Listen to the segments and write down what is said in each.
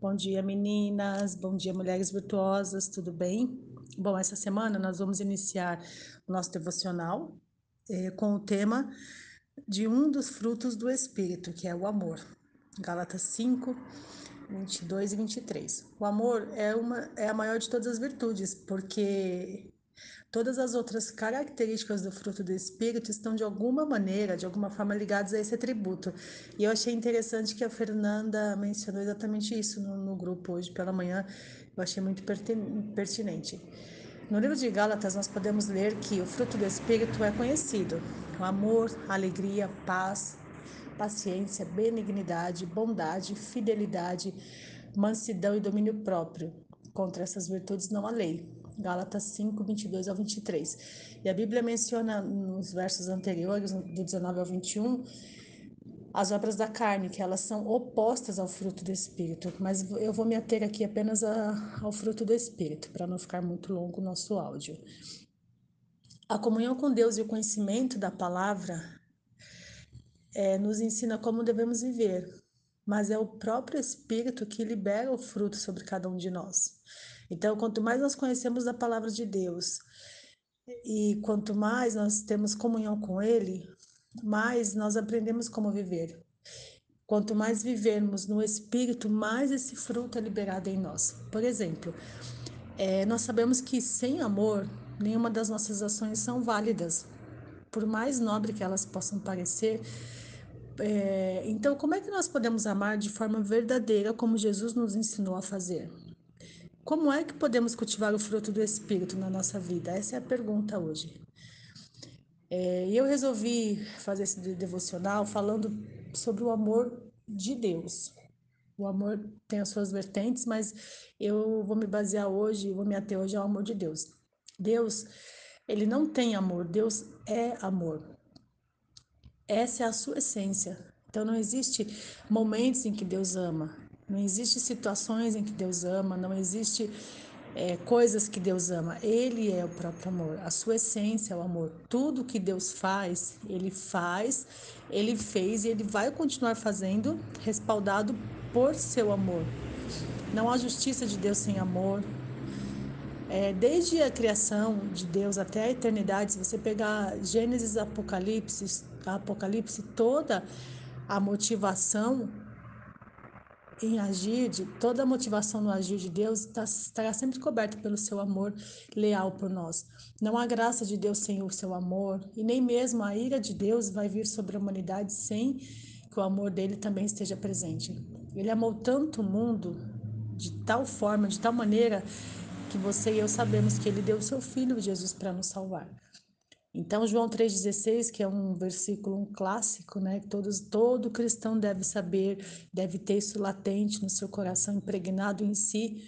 Bom dia, meninas. Bom dia, mulheres virtuosas. Tudo bem? Bom, essa semana nós vamos iniciar o nosso devocional eh, com o tema de um dos frutos do Espírito, que é o amor. Gálatas 5, 22 e 23. O amor é, uma, é a maior de todas as virtudes, porque Todas as outras características do fruto do Espírito estão de alguma maneira, de alguma forma ligadas a esse atributo. E eu achei interessante que a Fernanda mencionou exatamente isso no, no grupo hoje pela manhã. Eu achei muito pertinente. No livro de Gálatas, nós podemos ler que o fruto do Espírito é conhecido: o amor, alegria, paz, paciência, benignidade, bondade, fidelidade, mansidão e domínio próprio. Contra essas virtudes não há lei. Gálatas 5, 22 ao 23. E a Bíblia menciona nos versos anteriores, do 19 ao 21, as obras da carne, que elas são opostas ao fruto do Espírito. Mas eu vou me ater aqui apenas a, ao fruto do Espírito, para não ficar muito longo o nosso áudio. A comunhão com Deus e o conhecimento da palavra é, nos ensina como devemos viver, mas é o próprio Espírito que libera o fruto sobre cada um de nós. Então, quanto mais nós conhecemos a palavra de Deus e quanto mais nós temos comunhão com Ele, mais nós aprendemos como viver. Quanto mais vivermos no Espírito, mais esse fruto é liberado em nós. Por exemplo, é, nós sabemos que sem amor, nenhuma das nossas ações são válidas, por mais nobre que elas possam parecer. É, então, como é que nós podemos amar de forma verdadeira, como Jesus nos ensinou a fazer? Como é que podemos cultivar o fruto do Espírito na nossa vida? Essa é a pergunta hoje. É, eu resolvi fazer esse devocional falando sobre o amor de Deus. O amor tem as suas vertentes, mas eu vou me basear hoje, vou me ater hoje ao amor de Deus. Deus, ele não tem amor, Deus é amor. Essa é a sua essência. Então não existe momentos em que Deus ama. Não existe situações em que Deus ama, não existe é, coisas que Deus ama. Ele é o próprio amor, a sua essência é o amor. Tudo que Deus faz, Ele faz, Ele fez e Ele vai continuar fazendo, respaldado por seu amor. Não há justiça de Deus sem amor. É, desde a criação de Deus até a eternidade, se você pegar Gênesis, Apocalipse, Apocalipse, toda a motivação em agir, de toda a motivação no agir de Deus tá, estará sempre coberta pelo seu amor leal por nós. Não há graça de Deus sem o seu amor, e nem mesmo a ira de Deus vai vir sobre a humanidade sem que o amor dele também esteja presente. Ele amou tanto o mundo de tal forma, de tal maneira, que você e eu sabemos que ele deu o seu filho Jesus para nos salvar. Então, João 3,16, que é um versículo um clássico, né? Todos, todo cristão deve saber, deve ter isso latente no seu coração, impregnado em si,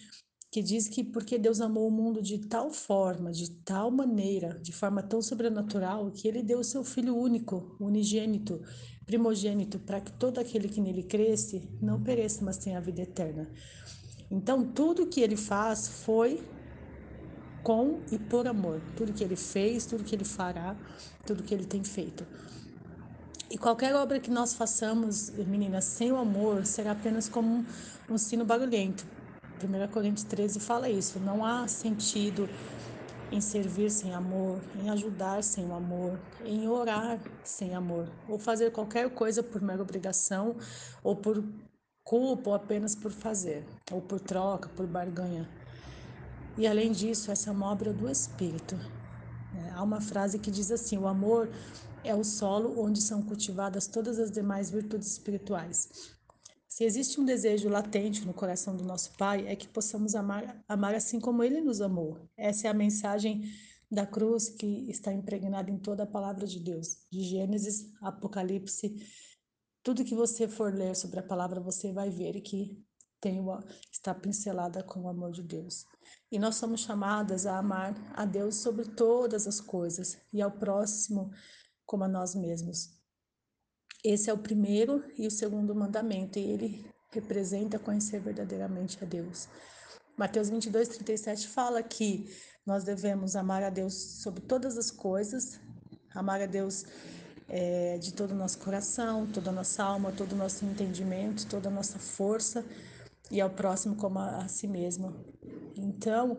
que diz que porque Deus amou o mundo de tal forma, de tal maneira, de forma tão sobrenatural, que ele deu o seu Filho único, unigênito, primogênito, para que todo aquele que nele cresce não pereça, mas tenha a vida eterna. Então, tudo que ele faz foi com e por amor. Tudo que ele fez, tudo que ele fará, tudo que ele tem feito. E qualquer obra que nós façamos, meninas, sem o amor, será apenas como um, sino barulhento. 1 Coríntios 13 fala isso. Não há sentido em servir sem amor, em ajudar sem o amor, em orar sem amor, ou fazer qualquer coisa por mera obrigação, ou por culpa, ou apenas por fazer, ou por troca, por barganha. E além disso, essa é uma obra do Espírito. É, há uma frase que diz assim: o amor é o solo onde são cultivadas todas as demais virtudes espirituais. Se existe um desejo latente no coração do nosso Pai, é que possamos amar, amar assim como Ele nos amou. Essa é a mensagem da cruz que está impregnada em toda a palavra de Deus, de Gênesis, Apocalipse. Tudo que você for ler sobre a palavra, você vai ver que tem está pincelada com o amor de Deus. E nós somos chamadas a amar a Deus sobre todas as coisas e ao próximo como a nós mesmos. Esse é o primeiro e o segundo mandamento, e ele representa conhecer verdadeiramente a Deus. Mateus 22, 37 fala que nós devemos amar a Deus sobre todas as coisas, amar a Deus é, de todo o nosso coração, toda a nossa alma, todo o nosso entendimento, toda a nossa força e ao próximo como a, a si mesmo. Então,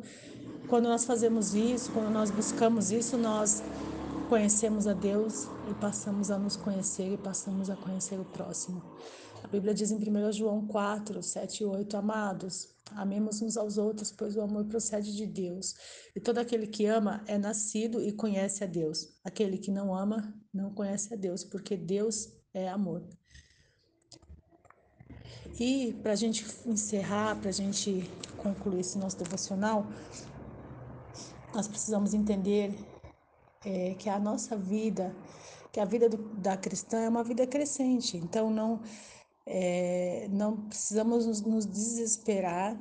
quando nós fazemos isso, quando nós buscamos isso, nós conhecemos a Deus e passamos a nos conhecer e passamos a conhecer o próximo. A Bíblia diz em 1 João 4, 7 e 8, Amados, amemos uns aos outros, pois o amor procede de Deus. E todo aquele que ama é nascido e conhece a Deus. Aquele que não ama não conhece a Deus, porque Deus é amor. E para a gente encerrar, para a gente concluir esse nosso devocional, nós precisamos entender é, que a nossa vida, que a vida do, da cristã é uma vida crescente. Então não é, não precisamos nos, nos desesperar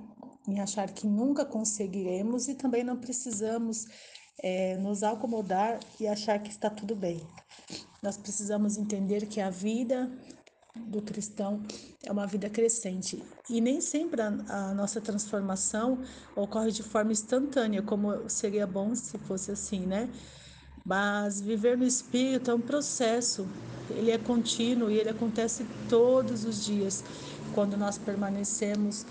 em achar que nunca conseguiremos e também não precisamos é, nos acomodar e achar que está tudo bem. Nós precisamos entender que a vida do cristão é uma vida crescente. E nem sempre a, a, nossa transformação ocorre de forma instantânea, como seria bom se fosse assim, né? Mas viver no espírito é um processo, ele é contínuo e ele acontece todos os dias quando nós permanecemos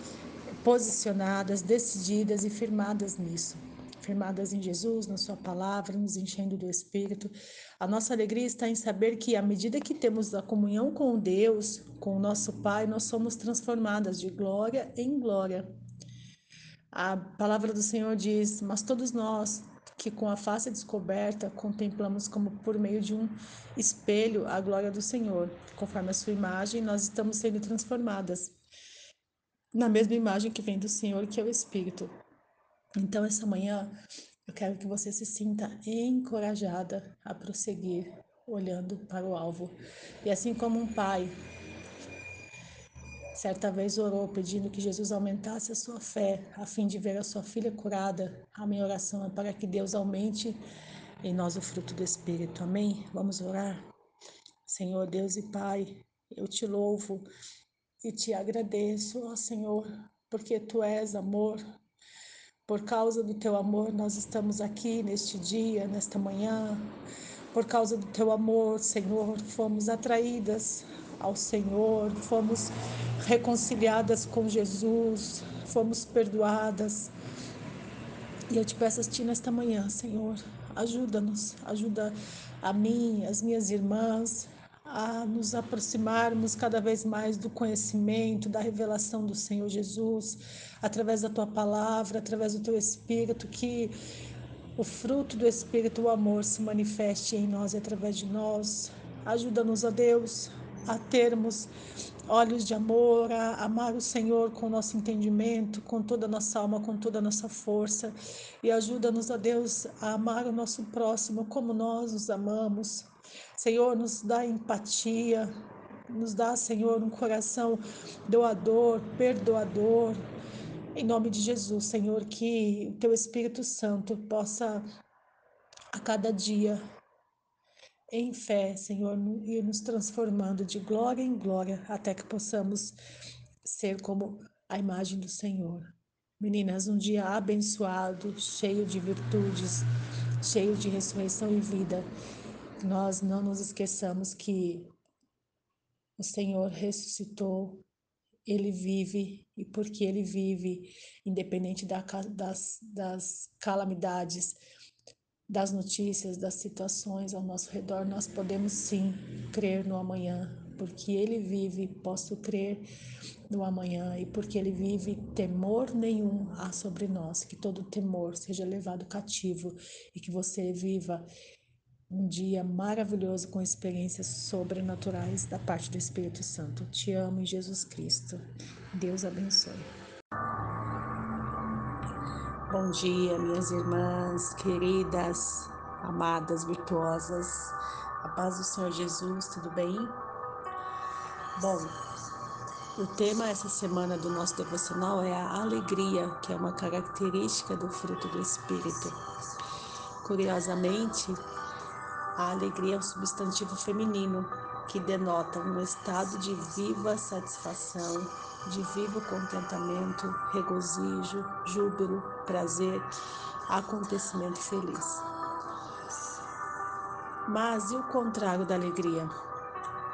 posicionadas, decididas e firmadas nisso firmadas em Jesus, na Sua palavra, nos enchendo do Espírito. A nossa alegria está em saber que, à medida que temos a comunhão com Deus, com o nosso Pai, nós somos transformadas de glória em glória. A palavra do Senhor diz: Mas todos nós que com a face descoberta contemplamos como por meio de um espelho a glória do Senhor, conforme a sua imagem, nós estamos sendo transformadas na mesma imagem que vem do Senhor, que é o Espírito. Então, essa manhã, eu quero que você se sinta encorajada a prosseguir olhando para o alvo. E assim como um pai certa vez orou pedindo que Jesus aumentasse a sua fé a fim de ver a sua filha curada, a minha oração é para que Deus aumente em nós o fruto do Espírito. Amém? Vamos orar? Senhor Deus e Pai, eu te louvo e te agradeço, ó Senhor, porque tu és amor, por causa do teu amor, nós estamos aqui neste dia, nesta manhã. Por causa do teu amor, Senhor, fomos atraídas ao Senhor, fomos reconciliadas com Jesus, fomos perdoadas. E eu te peço a ti nesta manhã, Senhor, ajuda-nos, ajuda a mim, as minhas irmãs, a nos aproximarmos cada vez mais do conhecimento, da revelação do Senhor Jesus, através da tua palavra, através do teu Espírito, que o fruto do Espírito, o amor, se manifeste em nós e através de nós. Ajuda-nos, a Deus, a termos olhos de amor, a amar o Senhor com o nosso entendimento, com toda a nossa alma, com toda a nossa força. E ajuda-nos, a Deus, a amar o nosso próximo como nós nos amamos. Senhor, nos dá empatia, nos dá, Senhor, um coração doador, perdoador. Em nome de Jesus, Senhor, que o Teu Espírito Santo possa a cada dia, em fé, Senhor, ir nos transformando de glória em glória até que possamos ser como a imagem do Senhor. Meninas, um dia abençoado, cheio de virtudes, cheio de ressurreição e vida nós não nos esqueçamos que o Senhor ressuscitou, Ele vive, e porque Ele vive, independente da, das, das calamidades, das notícias, das situações ao nosso redor, nós podemos sim crer no amanhã, porque Ele vive, posso crer no amanhã, e porque Ele vive, temor nenhum há sobre nós, que todo temor seja levado cativo e que você viva um dia maravilhoso com experiências sobrenaturais da parte do Espírito Santo. Te amo em Jesus Cristo. Deus abençoe. Bom dia, minhas irmãs queridas, amadas, virtuosas. A paz do Senhor Jesus, tudo bem? Bom, o tema essa semana do nosso devocional é a alegria, que é uma característica do fruto do Espírito. Curiosamente, a alegria é um substantivo feminino que denota um estado de viva satisfação, de vivo contentamento, regozijo, júbilo, prazer, acontecimento feliz. Mas e o contrário da alegria?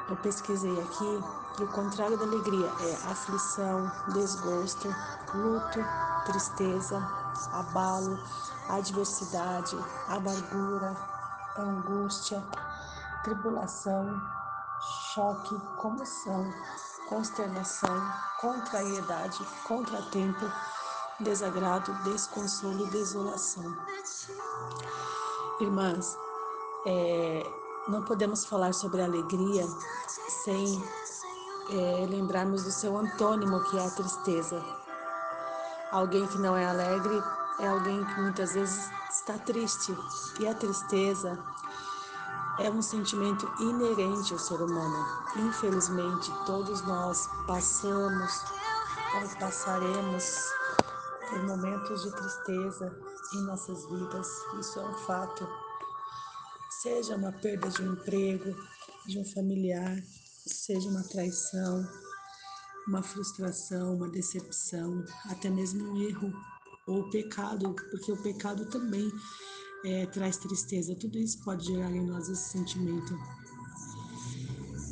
Eu pesquisei aqui E o contrário da alegria é aflição, desgosto, luto, tristeza, abalo, adversidade, amargura, angústia, tribulação, choque, comoção, consternação, contrariedade, contratempo, desagrado, desconsolo, desolação. Irmãs, é, não podemos falar sobre alegria sem é, lembrarmos do seu antônimo, que é a tristeza. Alguém que não é alegre é alguém que muitas vezes está triste. E a tristeza é um sentimento inerente ao ser humano. Infelizmente, todos nós passamos ou passaremos por momentos de tristeza em nossas vidas. Isso é um fato. Seja uma perda de um emprego, de um familiar, seja uma traição, uma frustração, uma decepção, até mesmo um erro ou pecado, porque o pecado também é, traz tristeza. Tudo isso pode gerar em nós esse sentimento.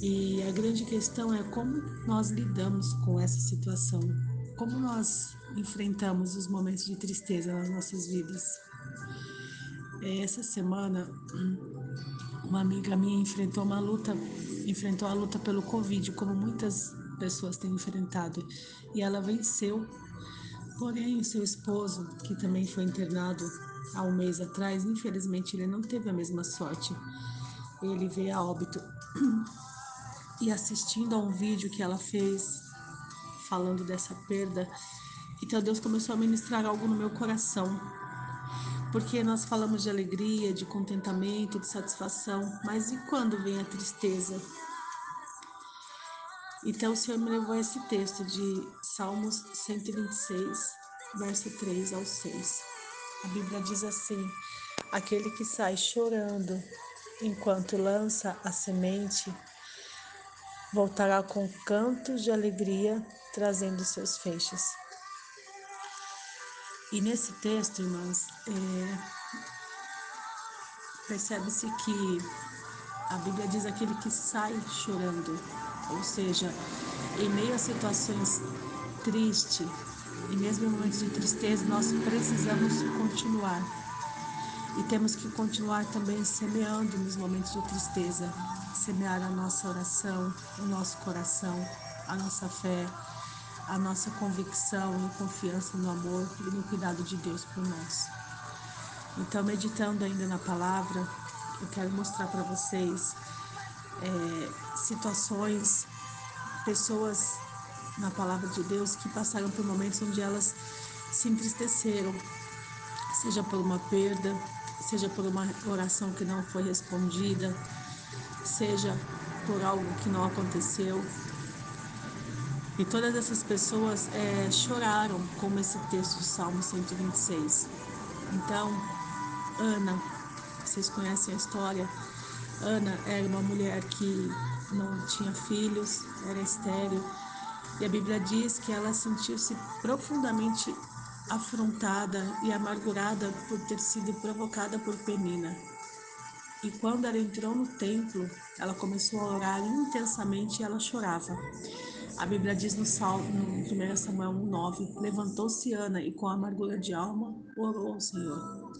E a grande questão é como nós lidamos com essa situação, como nós enfrentamos os momentos de tristeza nas nossas vidas. É, essa semana, uma amiga minha enfrentou uma luta, enfrentou a luta pelo Covid, como muitas pessoas têm enfrentado, e ela venceu Porém, seu esposo, que também foi internado há um mês atrás, infelizmente ele não teve a mesma sorte. Ele veio a óbito. E assistindo a um vídeo que ela fez falando dessa perda, então Deus começou a ministrar algo no meu coração. Porque nós falamos de alegria, de contentamento, de satisfação, mas e quando vem a tristeza? Então o Senhor me levou a esse texto de Salmos 126, verso 3 ao 6. A Bíblia diz assim: Aquele que sai chorando enquanto lança a semente, voltará com cantos de alegria, trazendo seus feixes. E nesse texto, irmãs, é, percebe-se que a Bíblia diz aquele que sai chorando. Ou seja, em meio a situações tristes e mesmo em momentos de tristeza, nós precisamos continuar. E temos que continuar também semeando nos momentos de tristeza, semear a nossa oração, o nosso coração, a nossa fé, a nossa convicção e confiança no amor e no cuidado de Deus por nós. Então, meditando ainda na palavra, eu quero mostrar para vocês é, situações, pessoas na palavra de Deus que passaram por momentos onde elas se entristeceram, seja por uma perda, seja por uma oração que não foi respondida, seja por algo que não aconteceu. E todas essas pessoas é, choraram, como esse texto de Salmo 126. Então, Ana, vocês conhecem a história, Ana era uma mulher que não tinha filhos, era estéril, e a Bíblia diz que ela sentiu-se profundamente afrontada e amargurada por ter sido provocada por Penina. E quando ela entrou no templo, ela começou a orar intensamente e ela chorava. A Bíblia diz no Salmo, no 1 Samuel 1,9: Levantou-se Ana e com amargura de alma orou ao Senhor.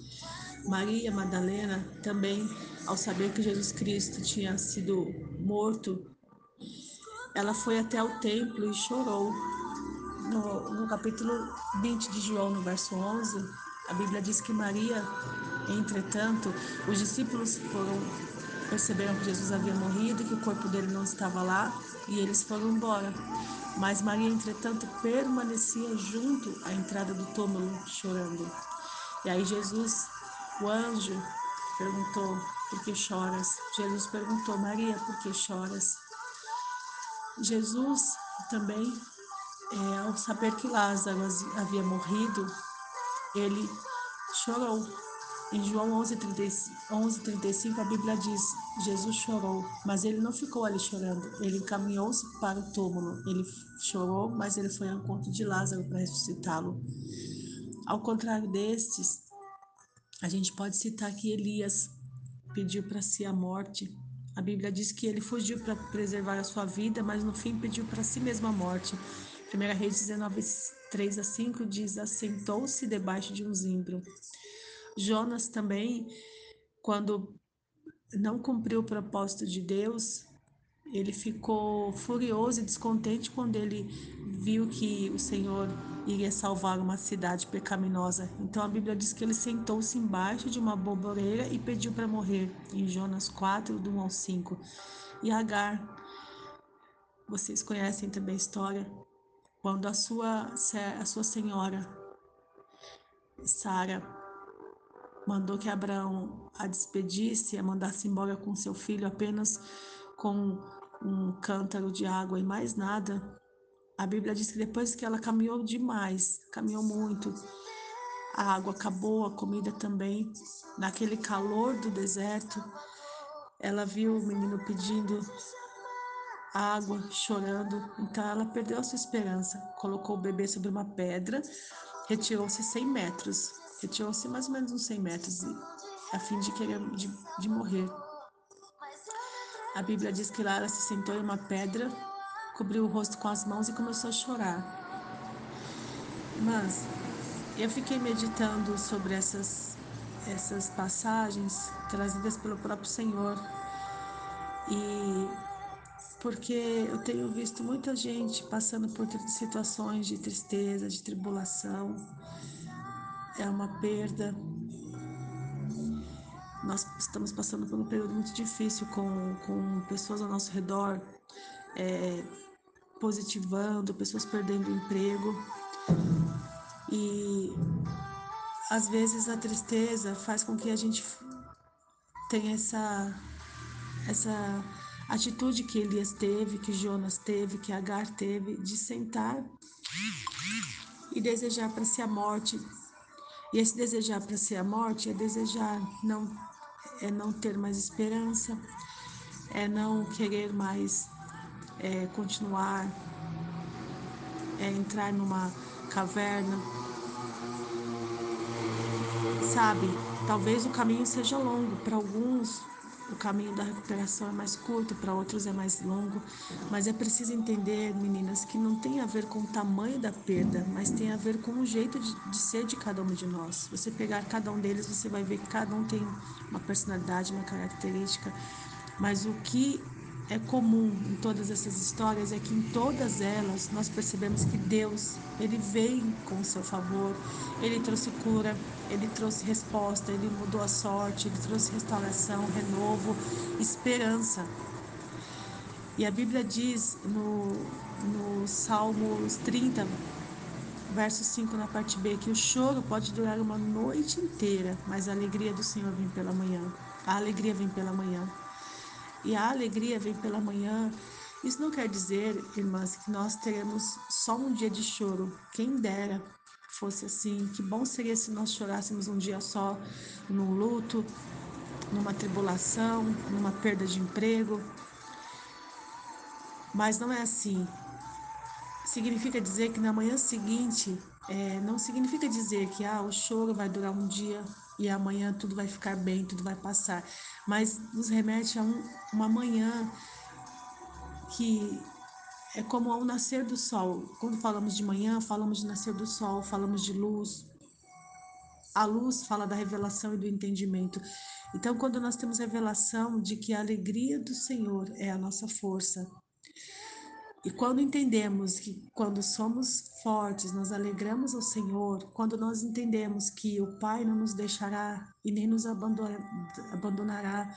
Maria Madalena também, ao saber que Jesus Cristo tinha sido morto, ela foi até o templo e chorou. No, no capítulo 20 de João, no verso 11, a Bíblia diz que Maria, entretanto, os discípulos foram perceberam que Jesus havia morrido e que o corpo dele não estava lá e eles foram embora. Mas Maria, entretanto, permanecia junto à entrada do túmulo, chorando. E aí Jesus o anjo perguntou: Por que choras? Jesus perguntou: Maria, por que choras? Jesus também, é, ao saber que Lázaro havia morrido, ele chorou. Em João 11:35 a Bíblia diz: Jesus chorou, mas ele não ficou ali chorando. Ele encaminhou-se para o túmulo. Ele chorou, mas ele foi ao encontro de Lázaro para ressuscitá-lo. Ao contrário destes, a gente pode citar que Elias pediu para si a morte A Bíblia diz que ele fugiu para preservar a sua vida, mas no fim pediu para si mesmo a morte. 1 Reis 19, 3 a 5 diz: Assentou-se debaixo de um zimbro. Jonas também, quando não cumpriu o propósito de Deus, ele ficou furioso e descontente quando ele viu que o Senhor iria salvar uma cidade pecaminosa. Então a Bíblia diz que ele sentou-se embaixo de uma boboreira e pediu para morrer, em Jonas 4, do 1 ao 5. E Agar, vocês conhecem também a história, quando a sua, a sua senhora, Sara, mandou que Abraão a despedisse, a mandasse embora com seu filho apenas com um cântaro de água e mais nada, a Bíblia diz que depois que ela caminhou demais, caminhou muito, a água acabou, a comida também. Naquele calor do deserto, ela viu o menino pedindo água, chorando. Então ela perdeu a sua esperança, colocou o bebê sobre uma pedra, retirou-se 100 metros, retirou-se mais ou menos uns 100 metros, a fim de querer de, de morrer. A Bíblia diz que ela se sentou em uma pedra cobriu o rosto com as mãos e começou a chorar. Mas eu fiquei meditando sobre essas, essas passagens trazidas pelo próprio Senhor e porque eu tenho visto muita gente passando por situações de tristeza, de tribulação, é uma perda. Nós estamos passando por um período muito difícil com, com pessoas ao nosso redor é, positivando, pessoas perdendo emprego. E às vezes a tristeza faz com que a gente tenha essa essa atitude que Elias teve, que Jonas teve, que Agar teve, de sentar e desejar para si a morte. E esse desejar para si a morte é desejar não é não ter mais esperança, é não querer mais é, continuar, é, entrar numa caverna. Sabe, talvez o caminho seja longo para alguns. O caminho da recuperação é mais curto, para outros é mais longo, mas é preciso entender, meninas, que não tem a ver com o tamanho da perda, mas tem a ver com o jeito de, de ser de cada um de nós. Você pegar cada um deles, você vai ver que cada um tem uma personalidade, uma característica, mas o que é comum em todas essas histórias é que em todas elas nós percebemos que Deus, ele vem com o seu favor, ele trouxe cura, ele trouxe resposta, ele mudou a sorte, ele trouxe restauração, renovo, esperança. E a Bíblia diz no, no Salmos 30, verso 5, na parte B, que o choro pode durar uma noite inteira, mas a alegria do Senhor vem pela manhã. A alegria vem pela manhã e a alegria vem pela manhã. Isso não quer dizer, irmãs, que nós teremos só um dia de choro. Quem dera fosse assim. Que bom seria se nós chorássemos um dia só num luto, numa tribulação, numa perda de emprego. Mas não é assim. Significa dizer que na manhã seguinte, é, não significa dizer que ah, o choro vai durar um dia, e amanhã tudo vai ficar bem, tudo vai passar. Mas nos remete a um, uma manhã que é como ao nascer do sol. Quando falamos de manhã, falamos de nascer do sol, falamos de luz. A luz fala da revelação e do entendimento. Então, quando nós temos revelação de que a alegria do Senhor é a nossa força, e quando entendemos que quando somos fortes, nós alegramos ao Senhor, quando nós entendemos que o Pai não nos deixará e nem nos abandonará,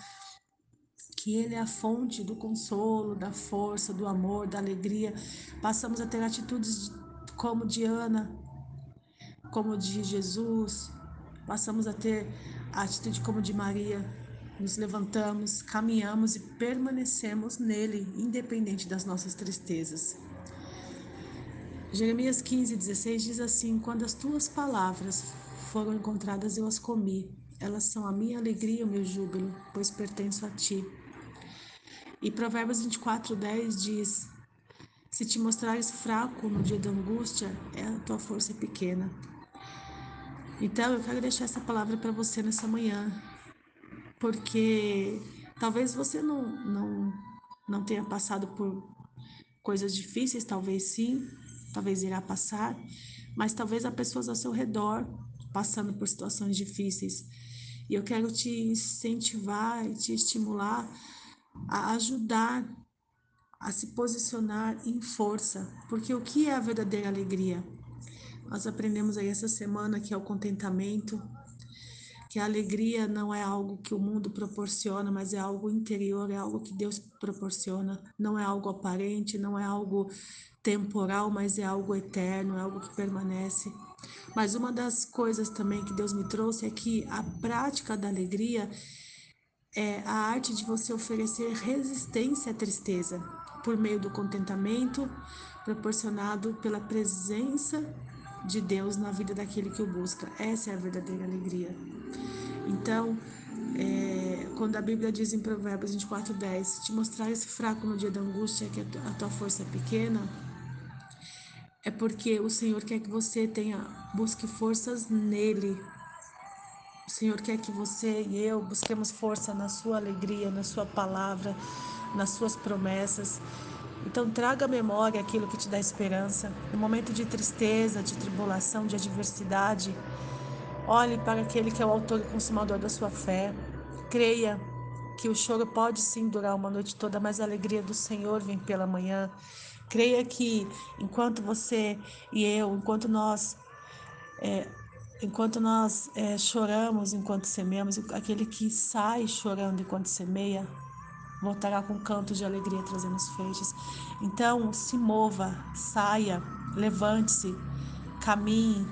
que Ele é a fonte do consolo, da força, do amor, da alegria, passamos a ter atitudes como de Ana, como de Jesus, passamos a ter atitude como de Maria, nos levantamos, caminhamos e permanecemos nele, independente das nossas tristezas. Jeremias 15, 16 diz assim: Quando as tuas palavras foram encontradas, eu as comi. Elas são a minha alegria e o meu júbilo, pois pertenço a ti. E Provérbios 24, 10 diz: Se te mostrares fraco no dia da angústia, é a tua força pequena. Então eu quero deixar essa palavra para você nessa manhã, porque Talvez você não, não, não tenha passado por coisas difíceis, talvez sim, talvez irá passar, mas talvez há pessoas ao seu redor passando por situações difíceis. E eu quero te incentivar e te estimular a ajudar a se posicionar em força, porque o que é a verdadeira alegria? Nós aprendemos aí essa semana que é o contentamento, que a alegria não é algo que o mundo proporciona, mas é algo interior, é algo que Deus proporciona, não é algo aparente, não é algo temporal, mas é algo eterno, é algo que permanece. Mas uma das coisas também que Deus me trouxe é que a prática da alegria é a arte de você oferecer resistência à tristeza por meio do contentamento proporcionado pela presença de Deus na vida daquele que o busca. Essa é a verdadeira alegria. Então, é, quando a Bíblia diz em Provérbios 24:10, se te mostrares fraco no dia da angústia, que a tua força é pequena, é porque o Senhor quer que você tenha busque forças nele. O Senhor quer que você e eu busquemos força na sua alegria, na sua palavra, nas suas promessas. Então traga à memória aquilo que te dá esperança. No momento de tristeza, de tribulação, de adversidade, olhe para aquele que é o autor e consumador da sua fé. Creia que o choro pode sim durar uma noite toda, mas a alegria do Senhor vem pela manhã. Creia que enquanto você e eu, enquanto nós é, enquanto nós é, choramos enquanto semeamos, aquele que sai chorando enquanto semeia, voltará com cantos de alegria trazendo os feixes. Então, se mova, saia, levante-se, caminhe,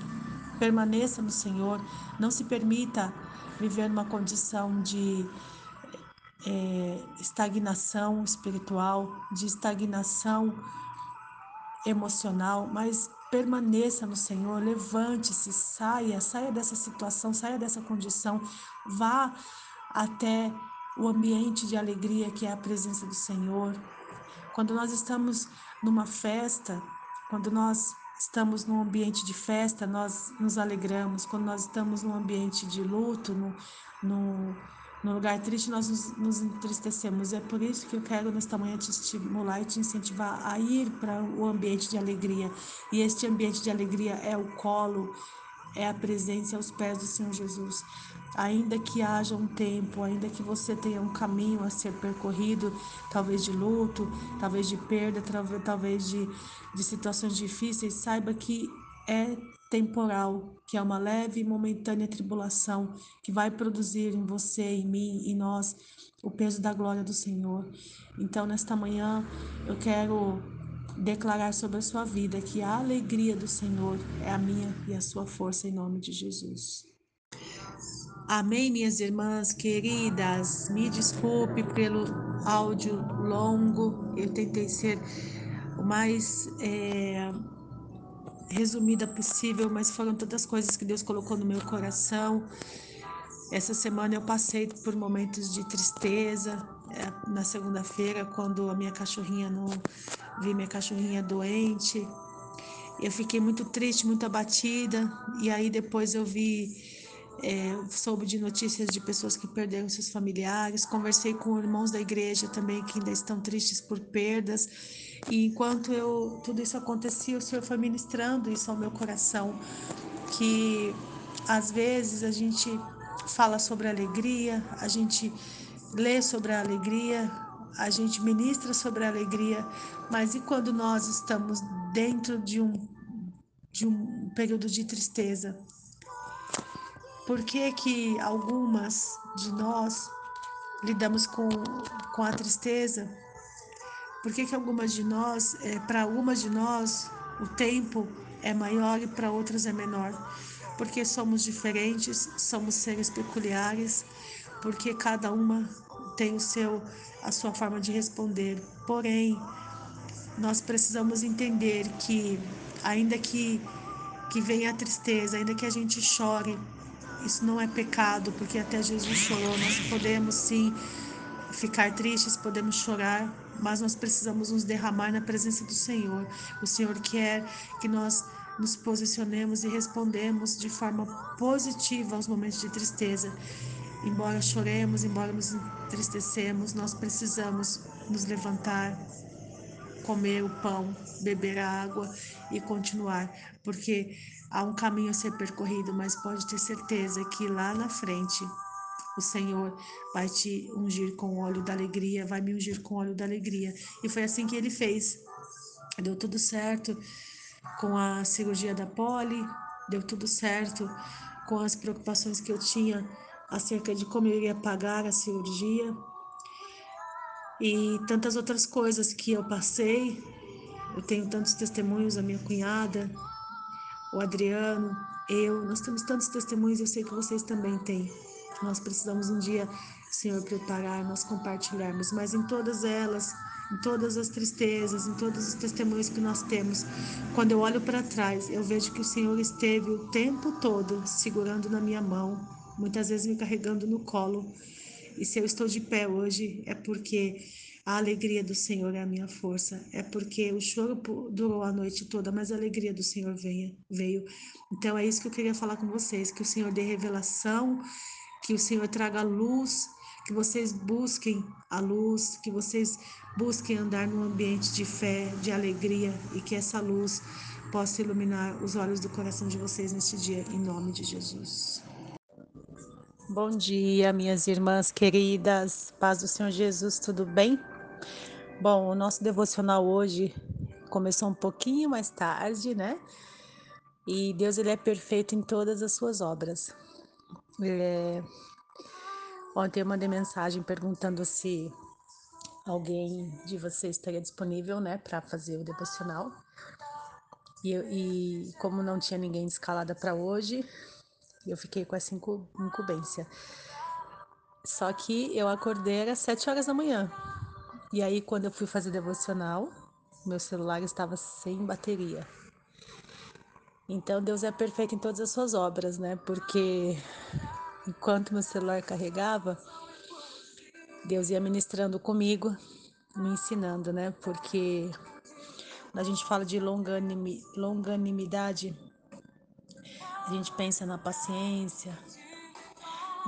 permaneça no Senhor, não se permita viver numa condição de é, estagnação espiritual, de estagnação emocional, mas permaneça no Senhor, levante-se, saia, saia dessa situação, saia dessa condição, vá até o ambiente de alegria que é a presença do Senhor. Quando nós estamos numa festa, quando nós estamos num ambiente de festa, nós nos alegramos. Quando nós estamos num ambiente de luto, no, no no lugar triste, nós nos, nos entristecemos. É por isso que eu quero nesta manhã te estimular e te incentivar a ir para o ambiente de alegria. E este ambiente de alegria é o colo, é a presença aos pés do Senhor Jesus. Ainda que haja um tempo, ainda que você tenha um caminho a ser percorrido, talvez de luto, talvez de perda, talvez de, de situações difíceis, saiba que é temporal, que é uma leve e momentânea tribulação que vai produzir em você, em mim, em nós o peso da glória do Senhor. Então, nesta manhã, eu quero declarar sobre a sua vida que a alegria do Senhor é a minha e a sua força em nome de Jesus. Amém, minhas irmãs queridas. Me desculpe pelo áudio longo. Eu tentei ser o mais é, resumida possível, mas foram todas coisas que Deus colocou no meu coração. Essa semana eu passei por momentos de tristeza. É, na segunda-feira, quando a minha cachorrinha não vi minha cachorrinha doente, eu fiquei muito triste, muito abatida. E aí depois eu vi é, soube de notícias de pessoas que perderam seus familiares, conversei com irmãos da igreja também que ainda estão tristes por perdas. E enquanto eu tudo isso acontecia, o Senhor foi ministrando isso ao meu coração, que às vezes a gente fala sobre alegria, a gente lê sobre a alegria, a gente ministra sobre a alegria, mas e quando nós estamos dentro de um de um período de tristeza? Por que que algumas de nós lidamos com, com a tristeza? Por que que algumas de nós, é, para algumas de nós, o tempo é maior e para outras é menor? Porque somos diferentes, somos seres peculiares, porque cada uma tem o seu a sua forma de responder. Porém, nós precisamos entender que ainda que que venha a tristeza, ainda que a gente chore, isso não é pecado, porque até Jesus chorou. Nós podemos sim ficar tristes, podemos chorar, mas nós precisamos nos derramar na presença do Senhor. O Senhor quer que nós nos posicionemos e respondemos de forma positiva aos momentos de tristeza. embora choremos, embora nos entristecemos, nós precisamos nos levantar, comer o pão, beber a água e continuar, porque há um caminho a ser percorrido, mas pode ter certeza que lá na frente o Senhor vai te ungir com óleo da alegria, vai me ungir com óleo da alegria. E foi assim que ele fez. Deu tudo certo com a cirurgia da poli, deu tudo certo com as preocupações que eu tinha acerca de como eu iria pagar a cirurgia e tantas outras coisas que eu passei. Eu tenho tantos testemunhos, a minha cunhada, o Adriano, eu, nós temos tantos testemunhos, eu sei que vocês também têm. Nós precisamos um dia, Senhor, preparar, nós compartilharmos, mas em todas elas, em todas as tristezas, em todos os testemunhos que nós temos, quando eu olho para trás, eu vejo que o Senhor esteve o tempo todo segurando na minha mão, muitas vezes me carregando no colo. E se eu estou de pé hoje, é porque a alegria do Senhor é a minha força. É porque o choro durou a noite toda, mas a alegria do Senhor veio. veio. Então é isso que eu queria falar com vocês: que o Senhor dê revelação, que o Senhor traga luz, que vocês busquem a luz, que vocês busquem andar num ambiente de fé, de alegria e que essa luz possa iluminar os olhos do coração de vocês neste dia, em nome de Jesus. Bom dia, minhas irmãs queridas, paz do Senhor Jesus, tudo bem? Bom, o nosso devocional hoje começou um pouquinho mais tarde, né? E Deus ele é perfeito em todas as suas obras. É... Ontem eu mandei mensagem perguntando se alguém de vocês estaria disponível, né, para fazer o devocional. E, e como não tinha ninguém escalada para hoje, eu fiquei com essa incumbência. Só que eu acordei às sete horas da manhã. E aí, quando eu fui fazer devocional, meu celular estava sem bateria. Então, Deus é perfeito em todas as suas obras, né? Porque enquanto meu celular carregava, Deus ia ministrando comigo, me ensinando, né? Porque quando a gente fala de longanimidade, a gente pensa na paciência,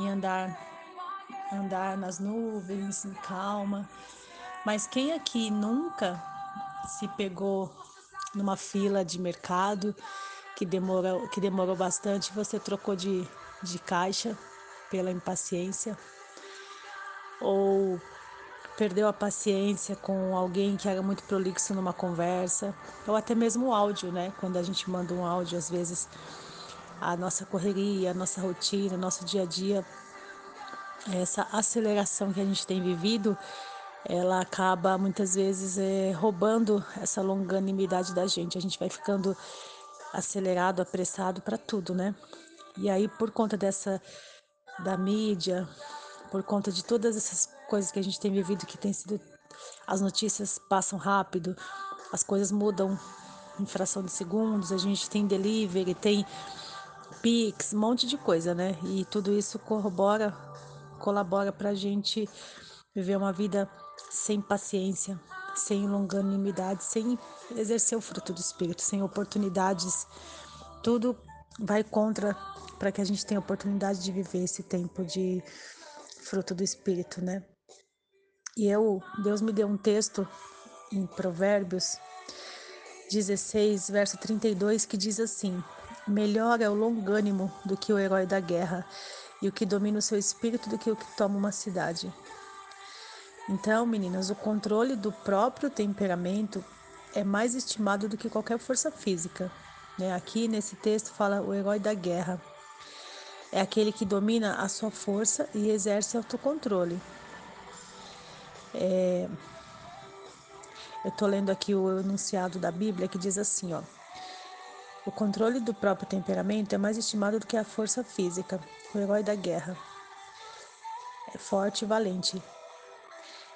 em andar, andar nas nuvens, em calma. Mas quem aqui nunca se pegou numa fila de mercado que demorou, que demorou bastante, você trocou de, de caixa pela impaciência? Ou perdeu a paciência com alguém que era muito prolixo numa conversa, ou até mesmo o áudio, né? Quando a gente manda um áudio, às vezes a nossa correria, a nossa rotina, o nosso dia a dia, essa aceleração que a gente tem vivido, ela acaba muitas vezes é, roubando essa longanimidade da gente. A gente vai ficando acelerado, apressado para tudo, né? E aí, por conta dessa da mídia, por conta de todas essas coisas que a gente tem vivido, que tem sido as notícias passam rápido, as coisas mudam em fração de segundos, a gente tem delivery, tem Pix, um monte de coisa, né? E tudo isso corrobora, colabora para a gente viver uma vida sem paciência, sem longanimidade, sem exercer o fruto do Espírito, sem oportunidades. Tudo vai contra para que a gente tenha oportunidade de viver esse tempo de fruto do Espírito, né? E eu, Deus me deu um texto em Provérbios 16, verso 32, que diz assim: Melhor é o longânimo do que o herói da guerra, e o que domina o seu espírito do que o que toma uma cidade. Então, meninas, o controle do próprio temperamento é mais estimado do que qualquer força física. Né? Aqui nesse texto fala o herói da guerra. É aquele que domina a sua força e exerce autocontrole. É... Eu estou lendo aqui o enunciado da Bíblia que diz assim, ó. O controle do próprio temperamento é mais estimado do que a força física. O herói da guerra é forte e valente.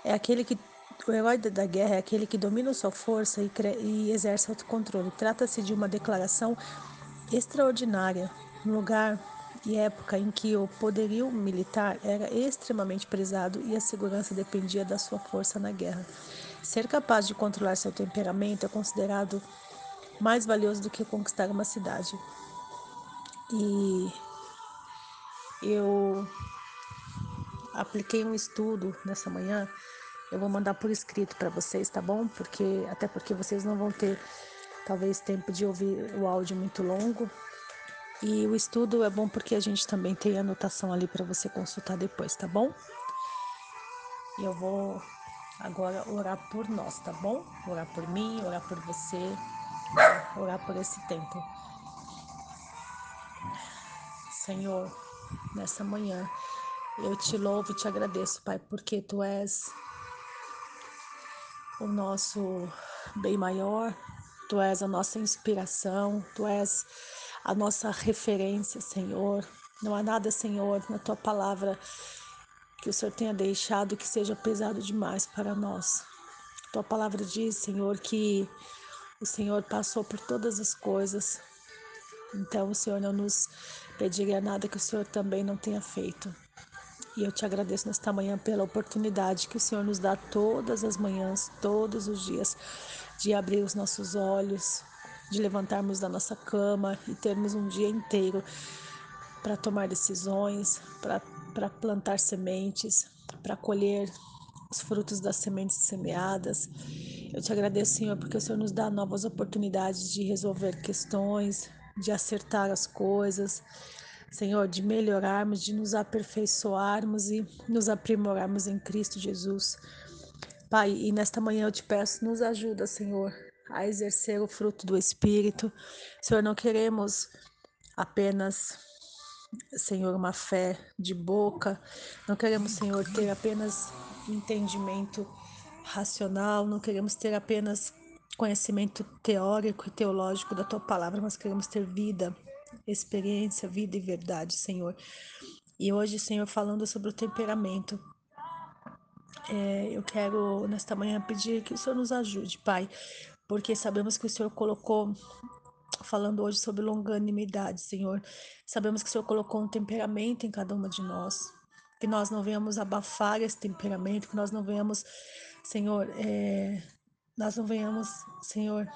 É aquele que o herói da guerra é aquele que domina sua força e, e exerce autocontrole. Trata-se de uma declaração extraordinária, no lugar e época em que o poderio militar era extremamente prezado e a segurança dependia da sua força na guerra. Ser capaz de controlar seu temperamento é considerado mais valioso do que conquistar uma cidade. E eu apliquei um estudo nessa manhã. Eu vou mandar por escrito para vocês, tá bom? Porque até porque vocês não vão ter talvez tempo de ouvir o áudio muito longo. E o estudo é bom porque a gente também tem anotação ali para você consultar depois, tá bom? E eu vou agora orar por nós, tá bom? Orar por mim, orar por você, orar por esse tempo. Senhor, nessa manhã, eu te louvo e te agradeço, Pai, porque tu és o nosso bem maior, tu és a nossa inspiração, tu és a nossa referência, Senhor. Não há nada, Senhor, na tua palavra que o Senhor tenha deixado que seja pesado demais para nós. Tua palavra diz, Senhor, que o Senhor passou por todas as coisas. Então o Senhor não nos pediria nada que o Senhor também não tenha feito. E eu te agradeço nesta manhã pela oportunidade que o Senhor nos dá todas as manhãs, todos os dias, de abrir os nossos olhos, de levantarmos da nossa cama e termos um dia inteiro para tomar decisões, para plantar sementes, para colher os frutos das sementes semeadas. Eu te agradeço, Senhor, porque o Senhor nos dá novas oportunidades de resolver questões, de acertar as coisas, Senhor, de melhorarmos, de nos aperfeiçoarmos e nos aprimorarmos em Cristo Jesus. Pai, e nesta manhã eu te peço, nos ajuda, Senhor, a exercer o fruto do Espírito. Senhor, não queremos apenas Senhor, uma fé de boca. Não queremos, Senhor, ter apenas entendimento racional, não queremos ter apenas conhecimento teórico e teológico da tua palavra, mas queremos ter vida, experiência, vida e verdade, Senhor. E hoje, Senhor, falando sobre o temperamento, é, eu quero nesta manhã pedir que o Senhor nos ajude, Pai, porque sabemos que o Senhor colocou falando hoje sobre longanimidade, Senhor. Sabemos que o Senhor colocou um temperamento em cada uma de nós, que nós não venhamos abafar esse temperamento, que nós não venhamos, Senhor, é, nós não venhamos, Senhor,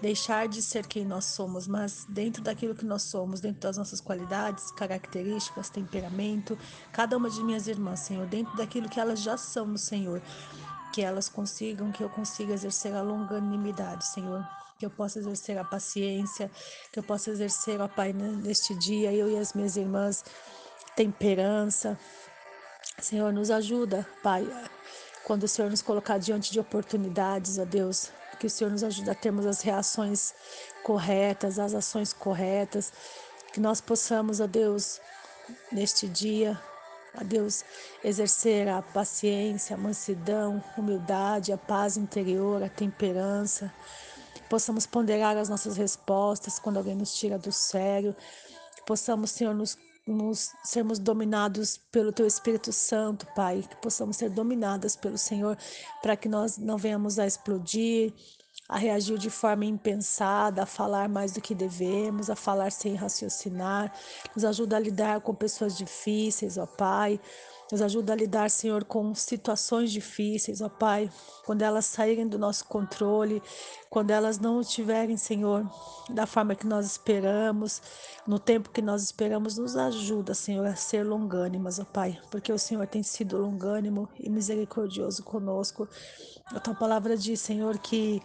deixar de ser quem nós somos, mas dentro daquilo que nós somos, dentro das nossas qualidades, características, temperamento, cada uma de minhas irmãs, Senhor, dentro daquilo que elas já são Senhor, que elas consigam, que eu consiga exercer a longanimidade, Senhor que eu possa exercer a paciência, que eu possa exercer, ó Pai, neste dia, eu e as minhas irmãs, temperança. Senhor, nos ajuda, Pai, quando o Senhor nos colocar diante de oportunidades, ó Deus, que o Senhor nos ajude a termos as reações corretas, as ações corretas, que nós possamos, ó Deus, neste dia, ó Deus, exercer a paciência, a mansidão, humildade, a paz interior, a temperança possamos ponderar as nossas respostas quando alguém nos tira do sério, possamos, Senhor, nos, nos sermos dominados pelo Teu Espírito Santo, Pai, que possamos ser dominadas pelo Senhor, para que nós não venhamos a explodir, a reagir de forma impensada, a falar mais do que devemos, a falar sem raciocinar. Nos ajuda a lidar com pessoas difíceis, ó Pai. Nos ajuda a lidar, Senhor, com situações difíceis, ó Pai, quando elas saírem do nosso controle, quando elas não estiverem, Senhor, da forma que nós esperamos, no tempo que nós esperamos, nos ajuda, Senhor, a ser longânimas, ó Pai, porque o Senhor tem sido longânimo e misericordioso conosco. A tua palavra diz, Senhor, que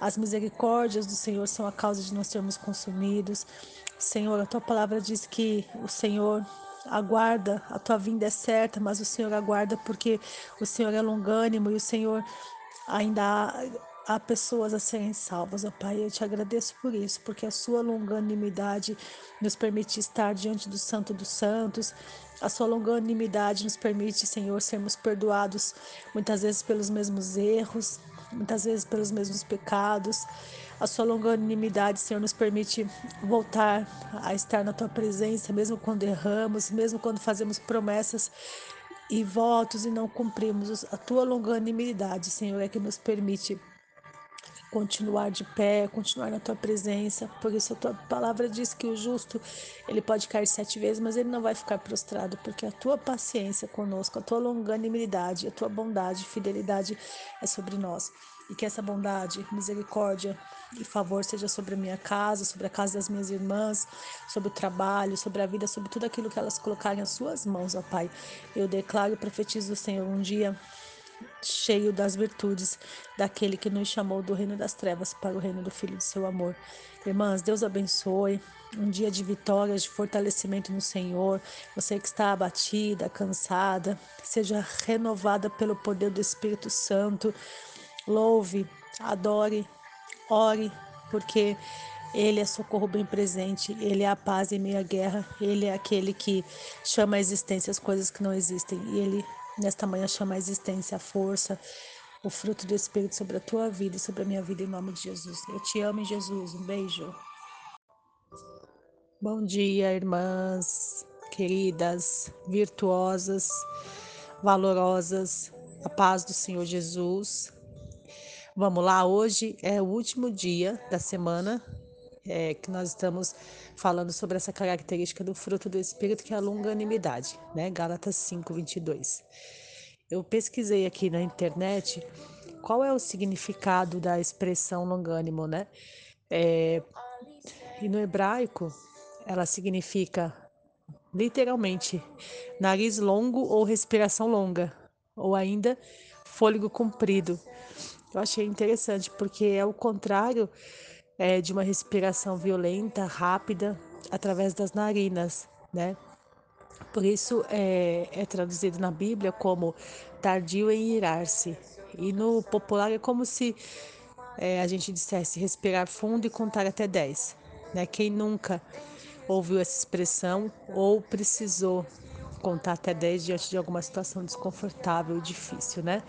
as misericórdias do Senhor são a causa de nós sermos consumidos. Senhor, a tua palavra diz que o Senhor aguarda, a tua vinda é certa, mas o Senhor aguarda porque o Senhor é longânimo e o Senhor ainda há, há pessoas a serem salvas, ó Pai. Eu te agradeço por isso, porque a sua longanimidade nos permite estar diante do Santo dos Santos. A sua longanimidade nos permite, Senhor, sermos perdoados muitas vezes pelos mesmos erros, muitas vezes pelos mesmos pecados. A sua longanimidade, Senhor, nos permite voltar a estar na tua presença, mesmo quando erramos, mesmo quando fazemos promessas e votos e não cumprimos. A tua longanimidade, Senhor, é que nos permite continuar de pé, continuar na tua presença, por isso a tua palavra diz que o justo ele pode cair sete vezes, mas ele não vai ficar prostrado, porque a tua paciência conosco, a tua longanimidade, a tua bondade, fidelidade é sobre nós. E que essa bondade, misericórdia e favor seja sobre a minha casa, sobre a casa das minhas irmãs, sobre o trabalho, sobre a vida, sobre tudo aquilo que elas colocarem as suas mãos, ó Pai. Eu declaro e profetizo do Senhor um dia cheio das virtudes daquele que nos chamou do reino das trevas para o reino do Filho de seu amor. Irmãs, Deus abençoe. Um dia de vitórias, de fortalecimento no Senhor. Você que está abatida, cansada, seja renovada pelo poder do Espírito Santo. Louve, adore, ore, porque Ele é socorro bem presente, Ele é a paz em meio à guerra, Ele é aquele que chama a existência as coisas que não existem, e Ele, nesta manhã, chama a existência a força, o fruto do Espírito sobre a tua vida e sobre a minha vida, em nome de Jesus. Eu te amo Jesus, um beijo. Bom dia, irmãs, queridas, virtuosas, valorosas, a paz do Senhor Jesus. Vamos lá, hoje é o último dia da semana é, que nós estamos falando sobre essa característica do fruto do Espírito, que é a longanimidade, né? Gálatas 5, 22. Eu pesquisei aqui na internet qual é o significado da expressão longânimo, né? É, e no hebraico, ela significa literalmente nariz longo ou respiração longa, ou ainda fôlego comprido. Eu achei interessante porque é o contrário é, de uma respiração violenta, rápida, através das narinas, né? Por isso é, é traduzido na Bíblia como tardio em irar-se. E no popular é como se é, a gente dissesse respirar fundo e contar até 10. Né? Quem nunca ouviu essa expressão ou precisou contar até 10 diante de alguma situação desconfortável e difícil, né?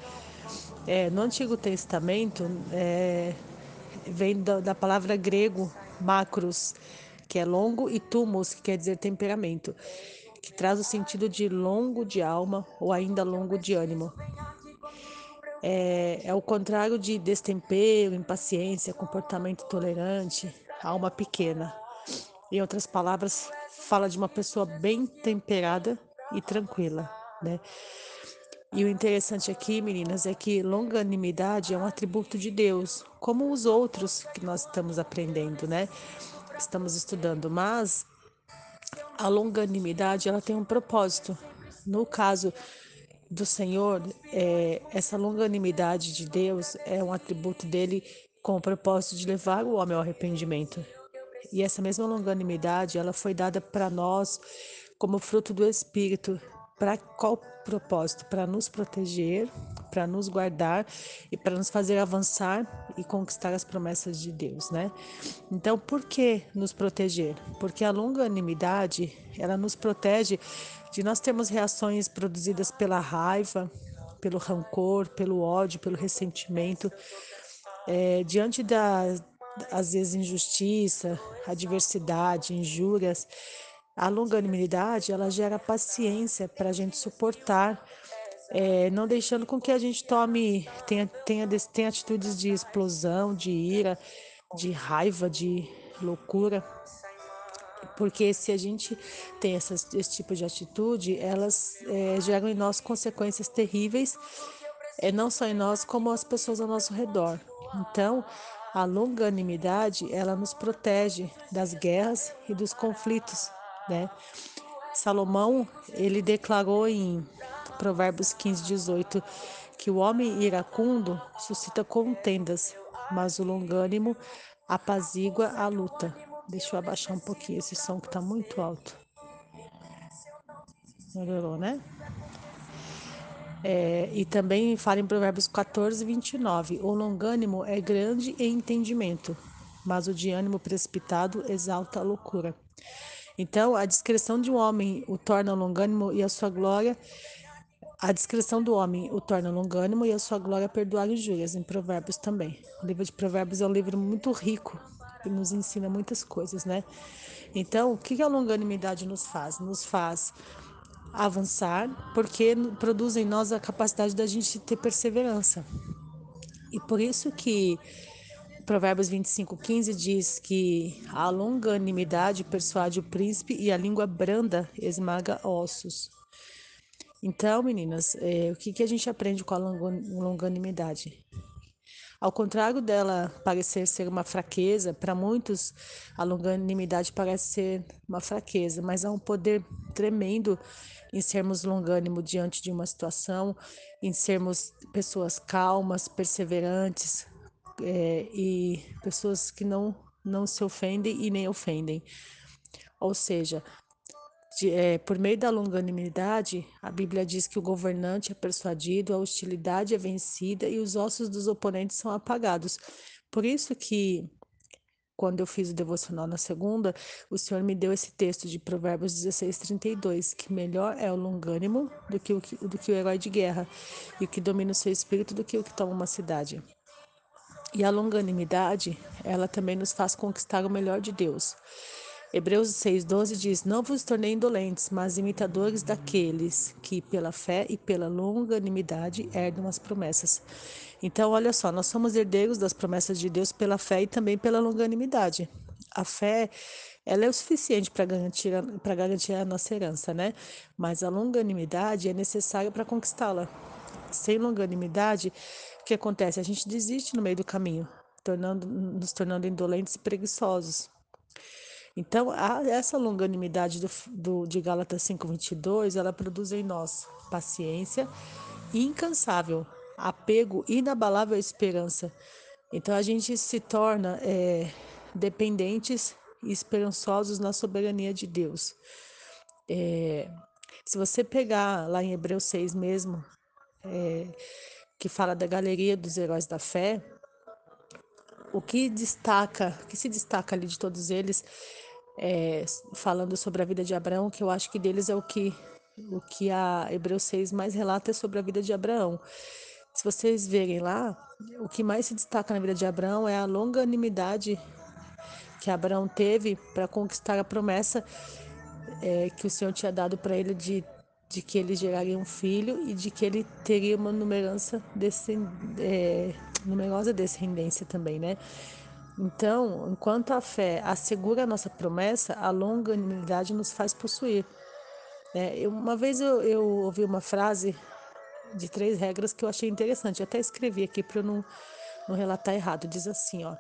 É, no Antigo Testamento, é, vem da, da, palavra grego macros, que é longo, e tumos, que quer dizer temperamento, que traz o sentido de longo de alma ou ainda longo de ânimo. É, é o contrário de destempero, impaciência, comportamento tolerante, alma pequena. Em outras palavras, fala de uma pessoa bem temperada e tranquila, né? E o interessante aqui, meninas, é que longanimidade é um atributo de Deus, como os outros que nós estamos aprendendo, né? Estamos estudando, mas a longanimidade ela tem um propósito. No caso do Senhor, é, essa longanimidade de Deus é um atributo dele com o propósito de levar o homem ao arrependimento. E essa mesma longanimidade, ela foi dada para nós como fruto do Espírito, para qual propósito? Para nos proteger, para nos guardar e para nos fazer avançar e conquistar as promessas de Deus, né? Então, por que nos proteger? Porque a longanimidade, ela nos protege de nós termos reações produzidas pela raiva, pelo rancor, pelo ódio, pelo ressentimento, é, diante da, às vezes, injustiça, adversidade, injúrias, a longanimidade, ela gera paciência para a gente suportar, é, não deixando com que a gente tome, tenha, tenha, tenha atitudes de explosão, de ira, de raiva, de loucura. Porque se a gente tem essas, esse tipo de atitude, elas é, geram em nós consequências terríveis, é, não só em nós, como as pessoas ao nosso redor. Então, a longanimidade, ela nos protege das guerras e dos conflitos né? Salomão, ele declarou em Provérbios 15, 18, que o homem iracundo suscita contendas, mas o longânimo apazigua a luta. Deixa eu abaixar um pouquinho esse som que está muito alto. Melhorou, né? É, e também fala em Provérbios 14, 29. O longânimo é grande em entendimento, mas o de ânimo precipitado exalta a loucura. Então, a descrição de um homem o torna longânimo e a sua glória. A descrição do homem o torna longânimo e a sua glória perdoar injúrias, em Provérbios também. O livro de Provérbios é um livro muito rico, que nos ensina muitas coisas, né? Então, o que a longanimidade nos faz? Nos faz avançar, porque produz em nós a capacidade da gente ter perseverança. E por isso que Provérbios 25, 15 diz que a longanimidade persuade o príncipe e a língua branda esmaga ossos. Então, meninas, é, o que, que a gente aprende com a longanimidade? Ao contrário dela parecer ser uma fraqueza, para muitos a longanimidade parece ser uma fraqueza, mas há um poder tremendo em sermos longânimo diante de uma situação, em sermos pessoas calmas, perseverantes é, e pessoas que não, não se ofendem e nem ofendem. Ou seja, de, é, por meio da longanimidade, a Bíblia diz que o governante é persuadido, a hostilidade é vencida e os ossos dos oponentes são apagados. Por isso que quando eu fiz o devocional na segunda, o Senhor me deu esse texto de Provérbios 16, 32, que melhor é o longânimo do que o, do que o herói de guerra, e o que domina o seu espírito do que o que toma uma cidade. E a longanimidade, ela também nos faz conquistar o melhor de Deus. Hebreus 6,12 diz: Não vos tornei indolentes, mas imitadores daqueles que, pela fé e pela longanimidade, herdam as promessas. Então, olha só, nós somos herdeiros das promessas de Deus pela fé e também pela longanimidade. A fé, ela é o suficiente para garantir, garantir a nossa herança, né? Mas a longanimidade é necessária para conquistá-la. Sem longanimidade, que acontece? A gente desiste no meio do caminho, tornando, nos tornando indolentes e preguiçosos. Então, essa longanimidade do, do, de Gálatas 5,22, ela produz em nós paciência incansável, apego inabalável à esperança. Então, a gente se torna é, dependentes e esperançosos na soberania de Deus. É, se você pegar lá em Hebreus 6 mesmo, é, que fala da galeria dos heróis da fé, o que destaca, o que se destaca ali de todos eles é, falando sobre a vida de Abraão, que eu acho que deles é o que o que a Hebreus 6 mais relata é sobre a vida de Abraão. Se vocês verem lá, o que mais se destaca na vida de Abraão é a longanimidade que Abraão teve para conquistar a promessa é, que o Senhor tinha dado para ele de, de que ele geraria um filho e de que ele teria uma numerança desse, é, numerosa descendência também, né? Então, enquanto a fé assegura a nossa promessa, a longanimidade nos faz possuir. É, uma vez eu, eu, ouvi uma frase de três regras que eu achei interessante. Eu até escrevi aqui para eu não, não relatar errado. Diz assim, ó.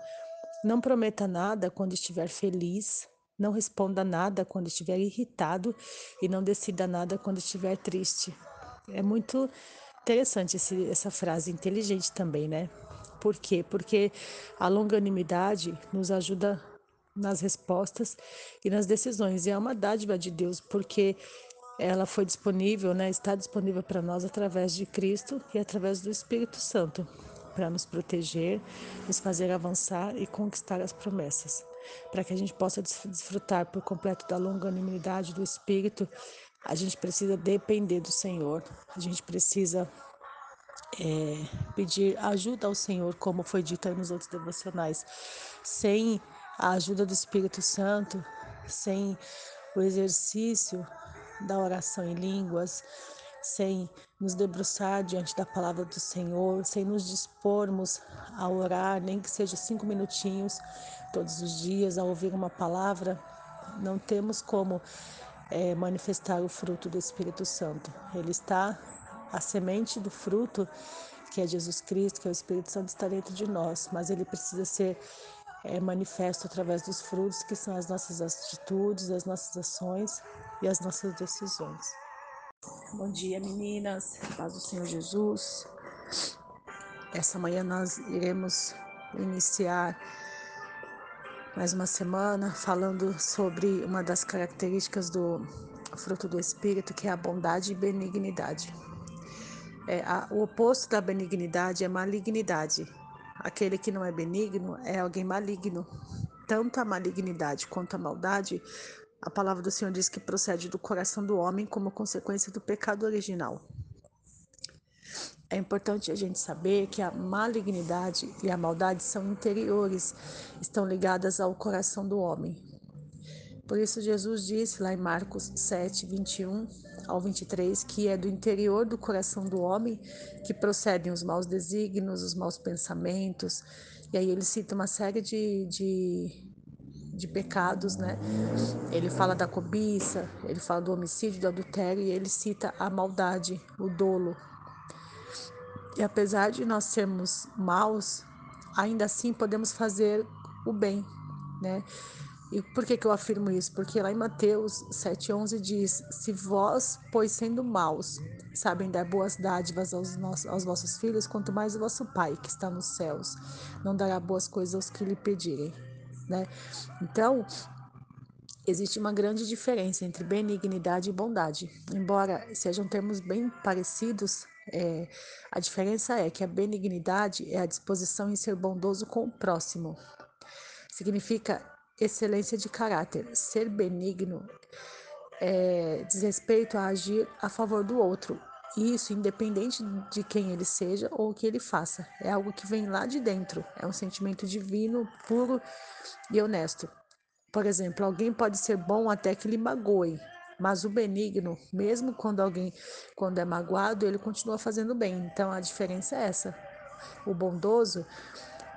Não prometa nada quando estiver feliz, não responda nada quando estiver irritado e não decida nada quando estiver triste. É muito interessante esse, essa frase, inteligente também, né? Por quê? Porque a longanimidade nos ajuda nas respostas e nas decisões. E é uma dádiva de Deus, porque ela foi disponível, né, está disponível para nós através de Cristo e através do Espírito Santo, para nos proteger, nos fazer avançar e conquistar as promessas. Para que a gente possa desfrutar por completo da longanimidade do Espírito, a gente precisa depender do Senhor, a gente precisa é, pedir ajuda ao Senhor, como foi dito aí nos outros devocionais. Sem a ajuda do Espírito Santo, sem o exercício da oração em línguas, sem nos debruçar diante da palavra do Senhor, sem nos dispormos a orar, nem que seja cinco minutinhos todos os dias, a ouvir uma palavra, não temos como é, manifestar o fruto do Espírito Santo. Ele está a semente do fruto, que é Jesus Cristo, que é o Espírito Santo, está dentro de nós, mas ele precisa ser é, manifesto através dos frutos, que são as nossas atitudes, as nossas ações e as nossas decisões. Bom dia, meninas. Paz do Senhor Jesus. Essa manhã nós iremos iniciar mais uma semana falando sobre uma das características do fruto do Espírito, que é a bondade e benignidade. É, a, o oposto da benignidade é malignidade. Aquele que não é benigno é alguém maligno. Tanto a malignidade quanto a maldade, a palavra do Senhor diz que procede do coração do homem como consequência do pecado original. É importante a gente saber que a malignidade e a maldade são interiores, estão ligadas ao coração do homem. Por isso, Jesus disse lá em Marcos 7, 21 ao 23, que é do interior do coração do homem que procedem os maus desígnios, os maus pensamentos. E aí ele cita uma série de, de, de pecados, né? Ele fala da cobiça, ele fala do homicídio, do adultério, e ele cita a maldade, o dolo. E apesar de nós sermos maus, ainda assim podemos fazer o bem, né? E por que, que eu afirmo isso? Porque lá em Mateus 7,11 diz: Se vós, pois sendo maus, sabem dar boas dádivas aos, nossos, aos vossos filhos, quanto mais o vosso Pai que está nos céus não dará boas coisas aos que lhe pedirem. Né? Então, existe uma grande diferença entre benignidade e bondade. Embora sejam termos bem parecidos, é, a diferença é que a benignidade é a disposição em ser bondoso com o próximo. Significa excelência de caráter. Ser benigno é, diz respeito a agir a favor do outro. Isso independente de quem ele seja ou o que ele faça. É algo que vem lá de dentro. É um sentimento divino, puro e honesto. Por exemplo, alguém pode ser bom até que lhe magoe, mas o benigno, mesmo quando alguém quando é magoado, ele continua fazendo bem. Então a diferença é essa. O bondoso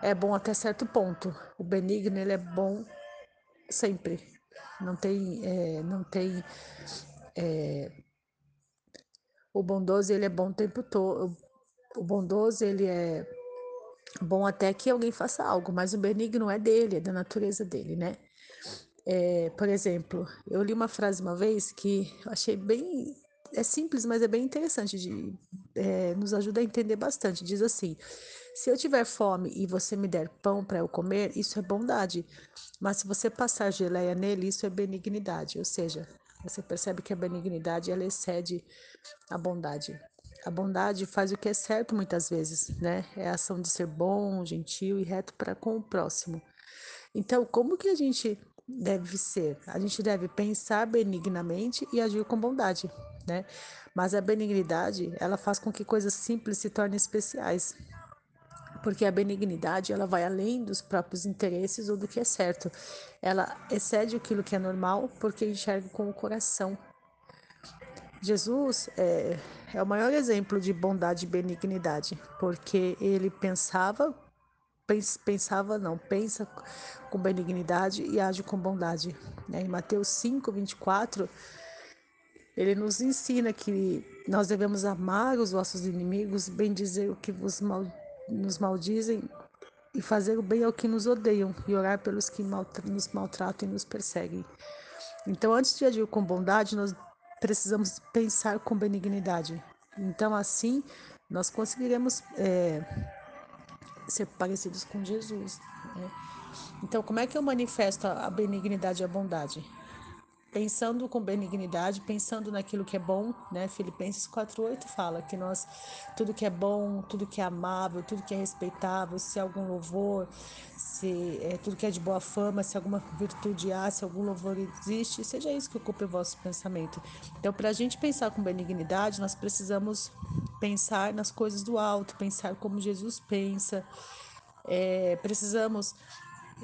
é bom até certo ponto. O benigno ele é bom sempre. Não tem, é, não tem. É, o bondoso ele é bom o tempo todo. O bondoso ele é bom até que alguém faça algo, mas o benigno é dele, é da natureza dele, né? É, por exemplo, eu li uma frase uma vez que eu achei bem. É simples, mas é bem interessante, de, é, nos ajuda a entender bastante. Diz assim: se eu tiver fome e você me der pão para eu comer, isso é bondade. Mas se você passar geleia nele, isso é benignidade. Ou seja, você percebe que a benignidade ela excede a bondade. A bondade faz o que é certo muitas vezes, né? É a ação de ser bom, gentil e reto para com o próximo. Então, como que a gente deve ser? A gente deve pensar benignamente e agir com bondade, né? Mas a benignidade, ela faz com que coisas simples se tornem especiais porque a benignidade ela vai além dos próprios interesses ou do que é certo. Ela excede aquilo que é normal porque enxerga com o coração. Jesus é, é o maior exemplo de bondade e benignidade, porque ele pensava, pensava não, pensa com benignidade e age com bondade. Né? Em Mateus 5, 24, ele nos ensina que nós devemos amar os nossos inimigos, bem dizer o que vos mal, nos maldizem e fazer o bem ao que nos odeiam e orar pelos que nos maltratam e nos perseguem. Então, antes de agir com bondade, nós precisamos pensar com benignidade. Então, assim, nós conseguiremos é, ser parecidos com Jesus. Né? Então, como é que eu manifesto a benignidade e a bondade? Pensando com benignidade, pensando naquilo que é bom, né? Filipenses 4:8 fala que nós tudo que é bom, tudo que é amável, tudo que é respeitável, se algum louvor, se é, tudo que é de boa fama, se alguma virtude há, se algum louvor existe, seja isso que ocupe o vosso pensamento. Então, para a gente pensar com benignidade, nós precisamos pensar nas coisas do alto, pensar como Jesus pensa. É, precisamos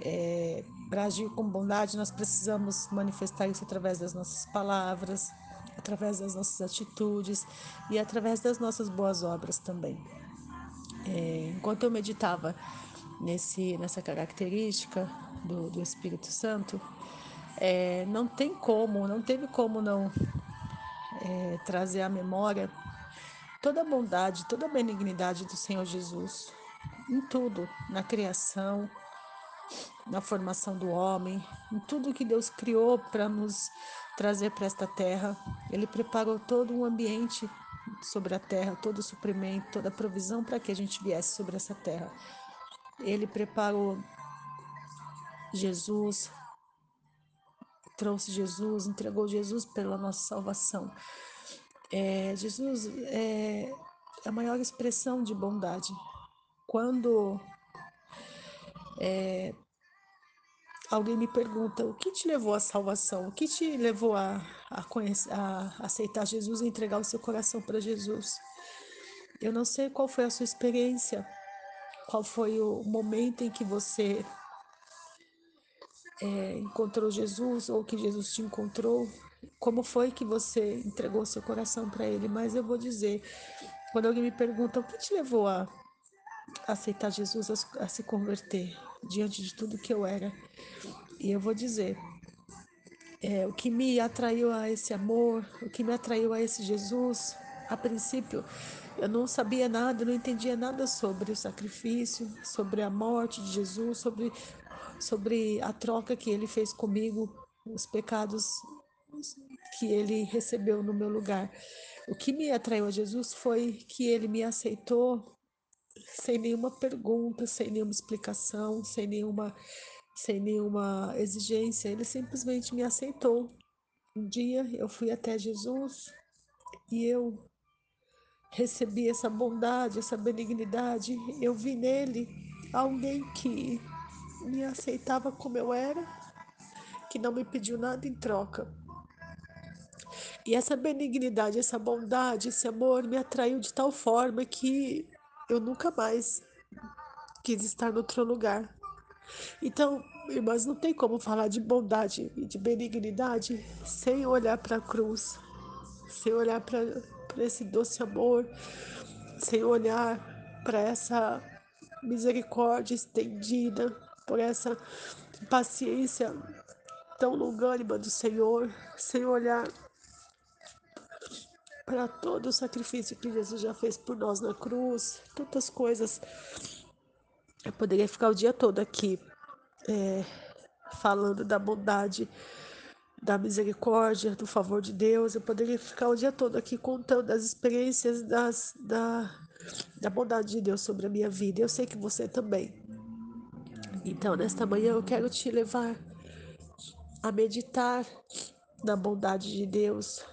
é, para agir com bondade, nós precisamos manifestar isso através das nossas palavras, através das nossas atitudes e através das nossas boas obras também. É, enquanto eu meditava nesse, nessa característica do, do Espírito Santo, é, não tem como, não teve como não é, trazer à memória toda a bondade, toda a benignidade do Senhor Jesus em tudo, na criação, na formação do homem, em tudo que Deus criou para nos trazer para esta terra. Ele preparou todo um ambiente sobre a terra, todo o suprimento, toda a provisão para que a gente viesse sobre essa terra. Ele preparou Jesus, trouxe Jesus, entregou Jesus pela nossa salvação. É, Jesus é a maior expressão de bondade. Quando é, alguém me pergunta o que te levou à salvação, o que te levou a, a, conhecer, a aceitar Jesus e entregar o seu coração para Jesus. Eu não sei qual foi a sua experiência, qual foi o momento em que você é, encontrou Jesus ou que Jesus te encontrou, como foi que você entregou seu coração para Ele. Mas eu vou dizer, quando alguém me pergunta o que te levou a aceitar Jesus, a, a se converter diante de tudo que eu era, e eu vou dizer, é, o que me atraiu a esse amor, o que me atraiu a esse Jesus, a princípio, Eu não sabia nada, não entendia nada sobre o sacrifício, sobre a morte de Jesus, sobre, sobre a troca que ele fez comigo, os pecados que ele recebeu no meu lugar. O que me atraiu a Jesus foi que ele me aceitou sem nenhuma pergunta, sem nenhuma explicação, sem nenhuma, sem nenhuma exigência. Ele simplesmente me aceitou. Um dia eu fui até Jesus e eu recebi essa bondade, essa benignidade. Eu vi nele alguém que me aceitava como eu era, que não me pediu nada em troca. E essa benignidade, essa bondade, esse amor me atraiu de tal forma que eu nunca mais quis estar em outro lugar. Então, irmãs, não tem como falar de bondade e de benignidade sem olhar para a cruz, sem olhar para esse doce amor, sem olhar para essa misericórdia estendida, por essa paciência tão longânima do Senhor, sem olhar para todo o sacrifício que Jesus já fez por nós na cruz, tantas coisas. Eu poderia ficar o dia todo aqui é, falando da bondade, da misericórdia, do favor de Deus. Eu poderia ficar o dia todo aqui contando as experiências das, da, da bondade de Deus sobre a minha vida. Eu sei que você também. Então, nesta manhã, eu quero te levar a meditar na bondade de Deus,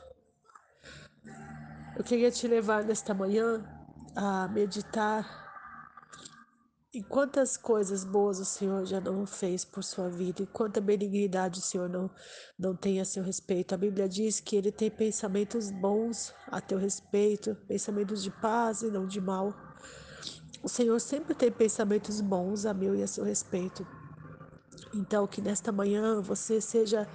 eu queria te levar nesta manhã a meditar em quantas coisas boas o Senhor já não fez por sua vida, e quanta benignidade o Senhor não, não tem a seu respeito. A Bíblia diz que Ele tem pensamentos bons a teu respeito, pensamentos de paz e não de mal. O Senhor sempre tem pensamentos bons a meu e a seu respeito. Então, que nesta manhã você seja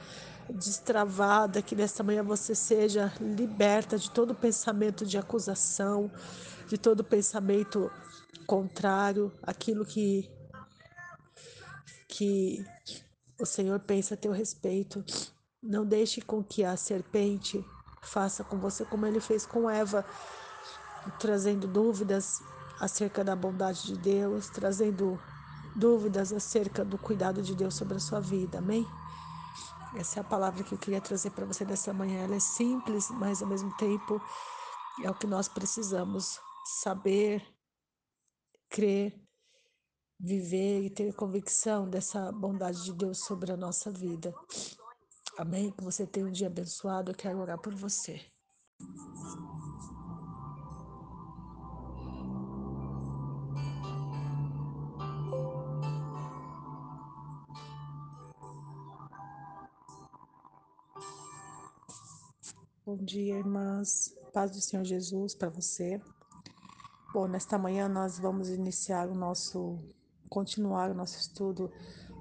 destravada, que nesta manhã você seja liberta de todo pensamento de acusação, de todo pensamento contrário, aquilo que que o Senhor pensa a teu respeito. Não deixe com que a serpente faça com você como ele fez com Eva, trazendo dúvidas acerca da bondade de Deus, trazendo dúvidas acerca do cuidado de Deus sobre a sua vida. Amém? Essa é a palavra que eu queria trazer para você nessa manhã. Ela é simples, mas ao mesmo tempo é o que nós precisamos saber, crer, viver e ter convicção dessa bondade de Deus sobre a nossa vida. Amém? Que você tenha um dia abençoado. Eu quero orar por você. Bom dia, irmãs. Paz do Senhor Jesus para você. Bom, nesta manhã nós vamos iniciar o nosso, continuar o nosso estudo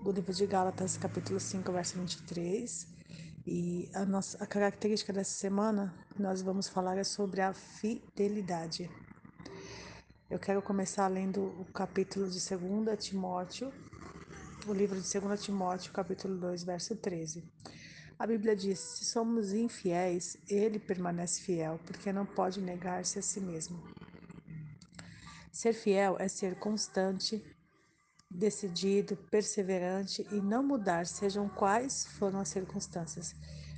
do livro de Gálatas, capítulo 5, verso 23. E a, nossa, a característica dessa semana nós vamos falar é sobre a fidelidade. Eu quero começar lendo o capítulo de 2 Timóteo, o livro de 2 Timóteo, capítulo 2, verso 13. A Bíblia diz: se somos infiéis, ele permanece fiel, porque não pode negar-se a si mesmo. Ser fiel é ser constante, decidido, perseverante e não mudar, sejam quais foram as circunstâncias.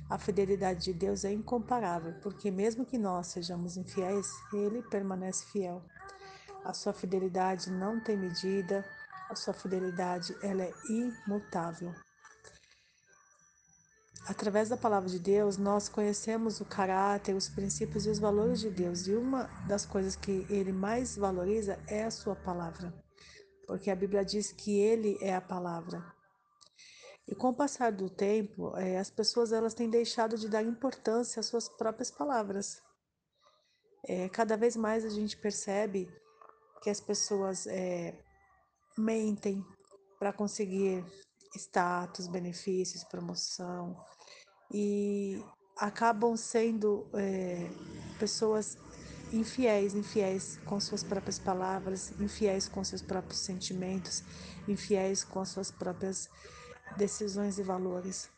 A fidelidade de Deus é incomparável, porque mesmo que nós sejamos infiéis, ele permanece fiel. A sua fidelidade não tem medida, a sua fidelidade ela é imutável. Através da palavra de Deus, nós conhecemos o caráter, os princípios e os valores de Deus. E uma das coisas que ele mais valoriza é a sua palavra, porque a Bíblia diz que ele é a palavra. E com o passar do tempo, é, as pessoas elas têm deixado de dar importância às suas próprias palavras. É, cada vez mais a gente percebe que as pessoas é, mentem para conseguir status, benefícios, promoção, e acabam sendo é, pessoas infiéis, infiéis com suas próprias palavras, infiéis com seus próprios sentimentos, infiéis com as suas próprias decisões e valores.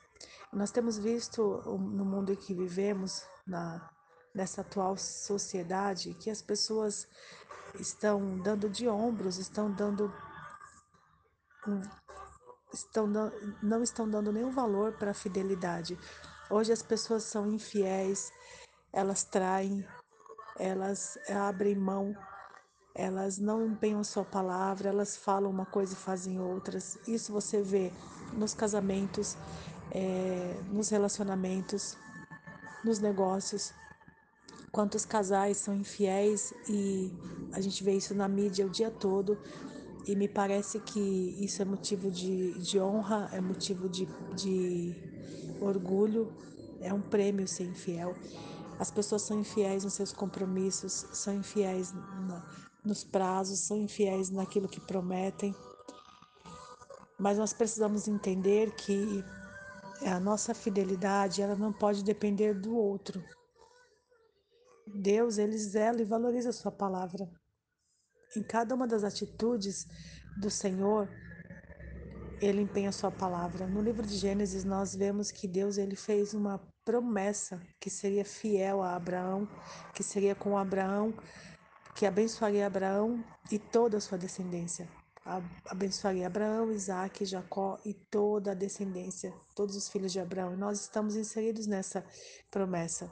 Nós temos visto no mundo em que vivemos, na, nessa atual sociedade que as pessoas estão dando de ombros, estão dando estão não estão dando nenhum valor para a fidelidade. Hoje as pessoas são infiéis, elas traem, elas abrem mão, elas não empenham sua palavra, elas falam uma coisa e fazem outras. Isso você vê nos casamentos, é, nos relacionamentos, nos negócios. Quantos casais são infiéis e a gente vê isso na mídia o dia todo e me parece que isso é motivo de, de honra, é motivo de, de orgulho, é um prêmio ser infiel. As pessoas são infiéis nos seus compromissos, são infiéis nos prazos, são infiéis naquilo que prometem. Mas nós precisamos entender que a nossa fidelidade ela não pode depender do outro. Deus, ele zela e valoriza a sua palavra. Em cada uma das atitudes do Senhor, ele empenha a sua palavra. No livro de Gênesis, nós vemos que Deus ele fez uma promessa que seria fiel a Abraão, que seria com Abraão, que abençoaria Abraão e toda a sua descendência. Abençoaria Abraão, Isaac, Jacó e toda a descendência, todos os filhos de Abraão. E nós estamos inseridos nessa promessa.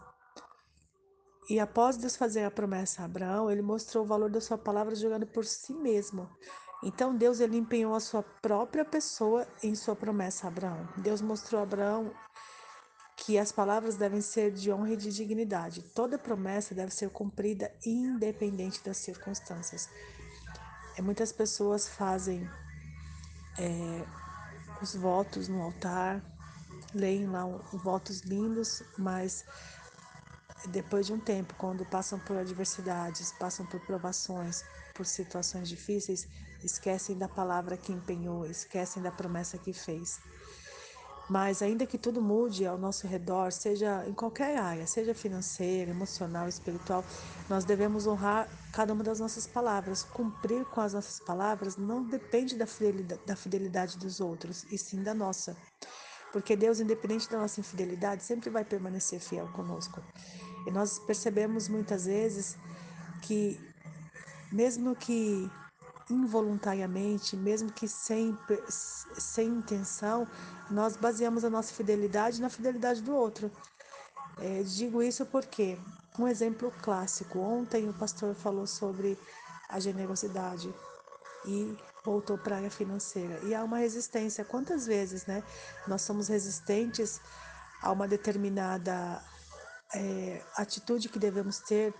E após Deus fazer a promessa a Abraão, ele mostrou o valor da sua palavra jogando por si mesmo. Então Deus ele empenhou a sua própria pessoa em sua promessa a Abraão. Deus mostrou a Abraão que as palavras devem ser de honra e de dignidade. Toda promessa deve ser cumprida independente das circunstâncias. É, muitas pessoas fazem é, os votos no altar, leem lá votos lindos, mas depois de um tempo, quando passam por adversidades, passam por provações, por situações difíceis, esquecem da palavra que empenhou, esquecem da promessa que fez. Mas ainda que tudo mude ao nosso redor, seja em qualquer área, seja financeira, emocional, espiritual, nós devemos honrar cada uma das nossas palavras. Cumprir com as nossas palavras não depende da fidelidade, da fidelidade dos outros, e sim da nossa. Porque Deus, independente da nossa infidelidade, sempre vai permanecer fiel conosco. E nós percebemos muitas vezes que, mesmo que involuntariamente, mesmo que sem, sem intenção, nós baseamos a nossa fidelidade na fidelidade do outro. É, digo isso porque, um exemplo clássico, ontem o pastor falou sobre a generosidade e voltou para a área financeira. E há uma resistência. Quantas vezes né, nós somos resistentes a uma determinada é, atitude que devemos ter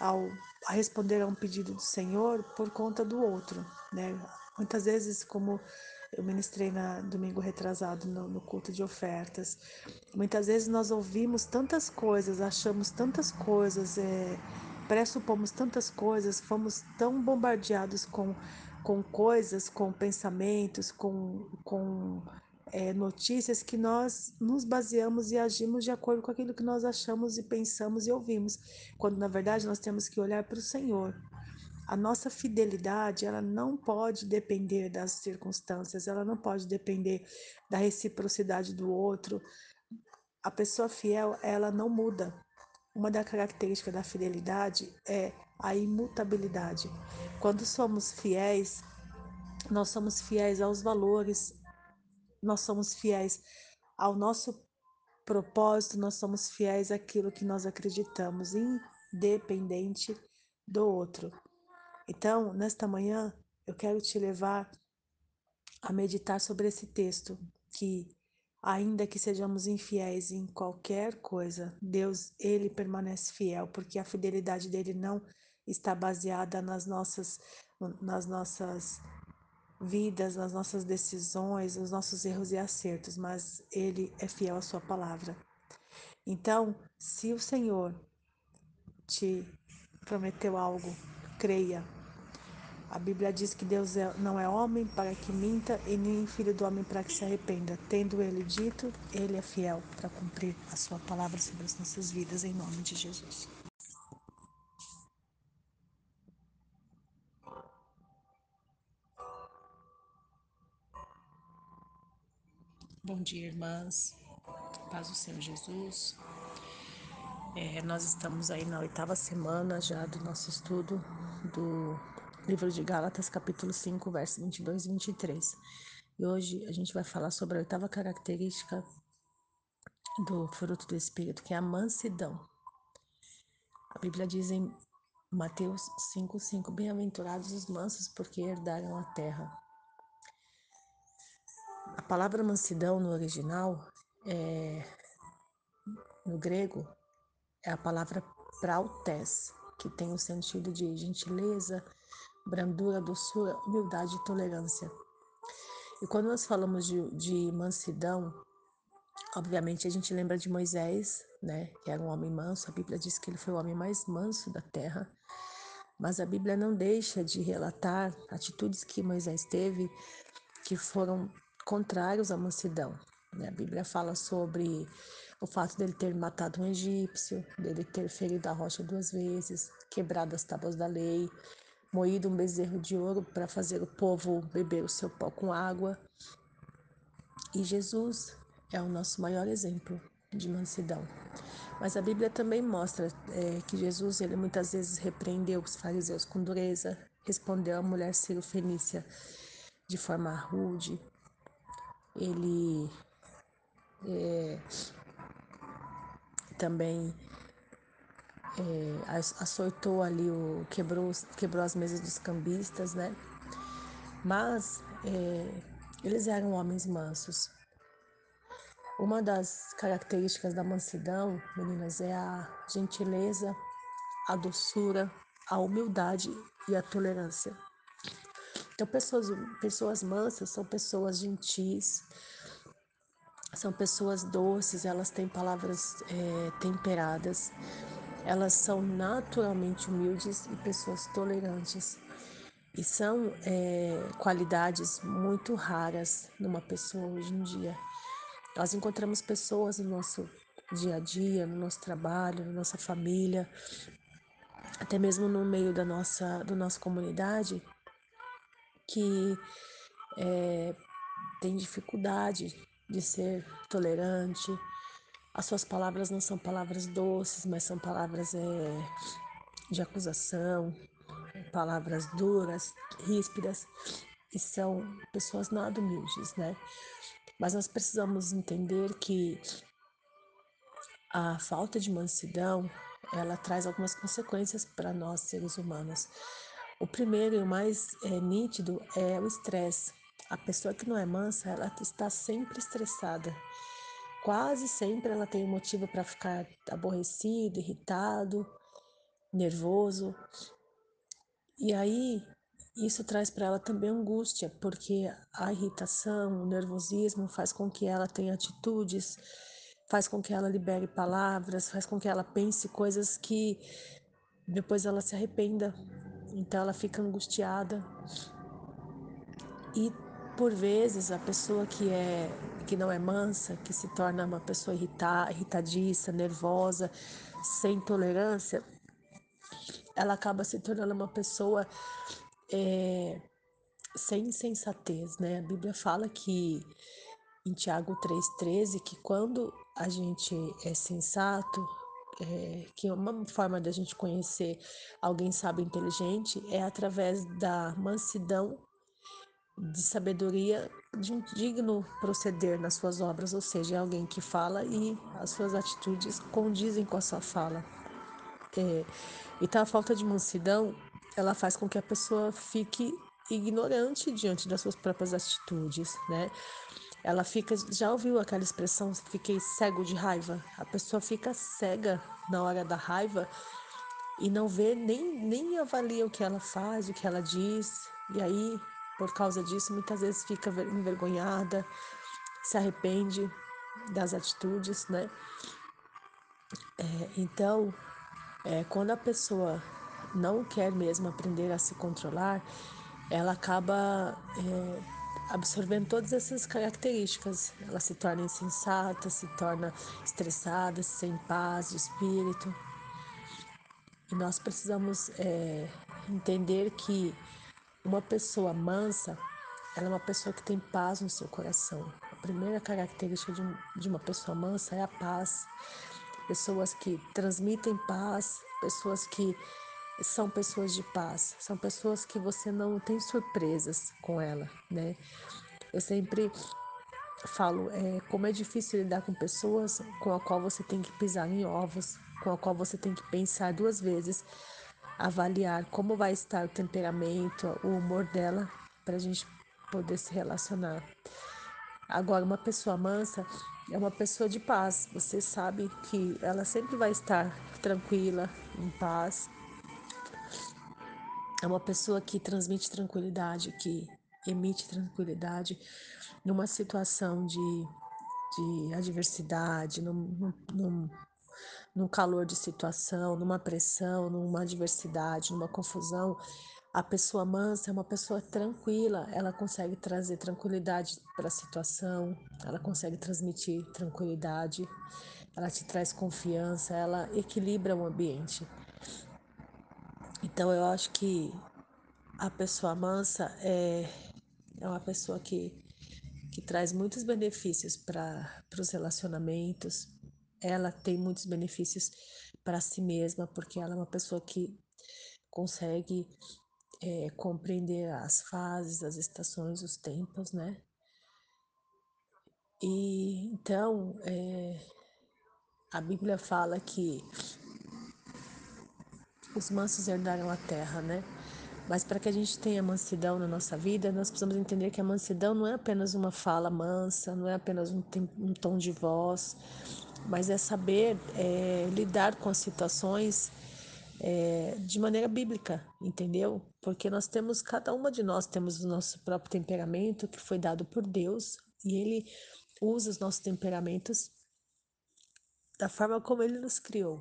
ao a responder a um pedido do Senhor por conta do outro, né? Muitas vezes, como eu ministrei na domingo retrasado no, no, culto de ofertas, muitas vezes nós ouvimos tantas coisas, achamos tantas coisas, é, pressupomos tantas coisas, fomos tão bombardeados com, com coisas, com pensamentos, com, com é, notícias que nós nos baseamos e agimos de acordo com aquilo que nós achamos e pensamos e ouvimos, quando na verdade nós temos que olhar para o Senhor. A nossa fidelidade, ela não pode depender das circunstâncias, ela não pode depender da reciprocidade do outro. A pessoa fiel, ela não muda. Uma das características da fidelidade é a imutabilidade. Quando somos fiéis, nós somos fiéis aos valores, nós somos fiéis ao nosso propósito, nós somos fiéis àquilo que nós acreditamos, independente do outro. Então, nesta manhã, eu quero te levar a meditar sobre esse texto, que ainda que sejamos infiéis em qualquer coisa, Deus, ele permanece fiel, porque a fidelidade dele não está baseada nas nossas nas nossas vidas, nas nossas decisões, nos nossos erros e acertos, mas Ele é fiel à Sua palavra. Então, se o Senhor te prometeu algo, creia. A Bíblia diz que Deus é, não é homem para que minta e nem filho do homem para que se arrependa. Tendo Ele dito, Ele é fiel para cumprir a Sua palavra sobre as nossas vidas, em nome de Jesus. Bom dia, irmãs. Paz do Senhor Jesus. É, nós estamos aí na oitava semana já do nosso estudo do livro de Gálatas, capítulo 5, versos 22 e 23. E hoje a gente vai falar sobre a oitava característica do fruto do Espírito, que é a mansidão. A Bíblia diz em Mateus 5,5: Bem-aventurados os mansos, porque herdaram a terra. A palavra mansidão no original, é, no grego, é a palavra prautes, que tem o sentido de gentileza, brandura, doçura, humildade e tolerância. E quando nós falamos de, de mansidão, obviamente a gente lembra de Moisés, né, que era um homem manso. A Bíblia diz que ele foi o homem mais manso da terra. Mas a Bíblia não deixa de relatar atitudes que Moisés teve que foram contrários à mansidão. Né? A Bíblia fala sobre o fato dele ter matado um egípcio, dele ter ferido a rocha duas vezes, quebrado as tábuas da lei, moído um bezerro de ouro para fazer o povo beber o seu pó com água. E Jesus é o nosso maior exemplo de mansidão. Mas a Bíblia também mostra é, que Jesus, ele muitas vezes repreendeu os fariseus com dureza, respondeu à mulher Fenícia de forma rude. Ele é, também é, açoitou ali, o, quebrou, quebrou as mesas dos cambistas, né? Mas é, eles eram homens mansos. Uma das características da mansidão, meninas, é a gentileza, a doçura, a humildade e a tolerância. Então, pessoas, pessoas mansas são pessoas gentis, são pessoas doces, elas têm palavras é, temperadas, elas são naturalmente humildes e pessoas tolerantes. E são é, qualidades muito raras numa pessoa hoje em dia. Nós encontramos pessoas no nosso dia a dia, no nosso trabalho, na nossa família, até mesmo no meio da nossa, da nossa comunidade, que é, tem dificuldade de ser tolerante. As suas palavras não são palavras doces, mas são palavras é, de acusação, palavras duras, ríspidas, e são pessoas nada humildes, né? Mas nós precisamos entender que a falta de mansidão, ela traz algumas consequências para nós seres humanos. O primeiro e o mais é, nítido é o estresse. A pessoa que não é mansa, ela está sempre estressada. Quase sempre ela tem um motivo para ficar aborrecido, irritado, nervoso. E aí, isso traz para ela também angústia, porque a irritação, o nervosismo faz com que ela tenha atitudes, faz com que ela libere palavras, faz com que ela pense coisas que depois ela se arrependa. Então ela fica angustiada. E por vezes a pessoa que é que não é mansa, que se torna uma pessoa irritada, irritadiça, nervosa, sem tolerância, ela acaba se tornando uma pessoa é, sem sensatez, né? A Bíblia fala que em Tiago 3,13 que quando a gente é sensato, é, que uma forma da gente conhecer alguém sábio e inteligente é através da mansidão de sabedoria de um digno proceder nas suas obras, ou seja, é alguém que fala e as suas atitudes condizem com a sua fala. É, então a falta de mansidão ela faz com que a pessoa fique ignorante diante das suas próprias atitudes, né? Ela fica, já ouviu aquela expressão, fiquei cego de raiva? A pessoa fica cega na hora da raiva e não vê nem, nem avalia o que ela faz, o que ela diz, e aí por causa disso, muitas vezes fica envergonhada, se arrepende das atitudes, né? É, então, é, quando a pessoa não quer mesmo aprender a se controlar, ela acaba é, absorvendo todas essas características. Ela se torna insensata, se torna estressada, sem paz de espírito. E nós precisamos é, entender que uma pessoa mansa, ela é uma pessoa que tem paz no seu coração. A primeira característica de, de uma pessoa mansa é a paz. pessoas que transmitem paz, pessoas que são pessoas de paz, são pessoas que você não tem surpresas com ela, né? Eu sempre falo é, como é difícil lidar com pessoas com a qual você tem que pisar em ovos, com a qual você tem que pensar duas vezes, avaliar como vai estar o temperamento, o humor dela, para a gente poder se relacionar. Agora, uma pessoa mansa é uma pessoa de paz. Você sabe que ela sempre vai estar tranquila, em paz. É uma pessoa que transmite tranquilidade, que emite tranquilidade numa situação de, de adversidade, num, num, num calor de situação, numa pressão, numa adversidade, numa confusão. A pessoa mansa é uma pessoa tranquila, ela consegue trazer tranquilidade para a situação, ela consegue transmitir tranquilidade, ela te traz confiança, ela equilibra o ambiente. Então eu acho que a pessoa mansa é, é uma pessoa que, que traz muitos benefícios para os relacionamentos, ela tem muitos benefícios para si mesma, porque ela é uma pessoa que consegue é, compreender as fases, as estações, os tempos, né? E então é, a Bíblia fala que os mansos herdaram a terra, né? Mas para que a gente tenha mansidão na nossa vida, nós precisamos entender que a mansidão não é apenas uma fala mansa, não é apenas um, um tom de voz, mas é saber é, lidar com as situações é, de maneira bíblica, entendeu? Porque nós temos, cada uma de nós temos o nosso próprio temperamento que foi dado por Deus e Ele usa os nossos temperamentos da forma como Ele nos criou.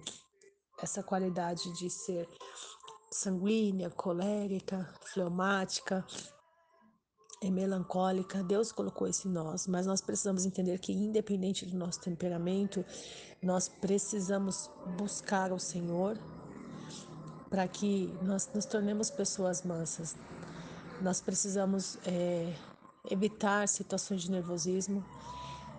Essa qualidade de ser sanguínea, colérica, fleumática, é melancólica, Deus colocou isso em nós, mas nós precisamos entender que, independente do nosso temperamento, nós precisamos buscar o Senhor para que nós nos tornemos pessoas mansas. Nós precisamos é, evitar situações de nervosismo.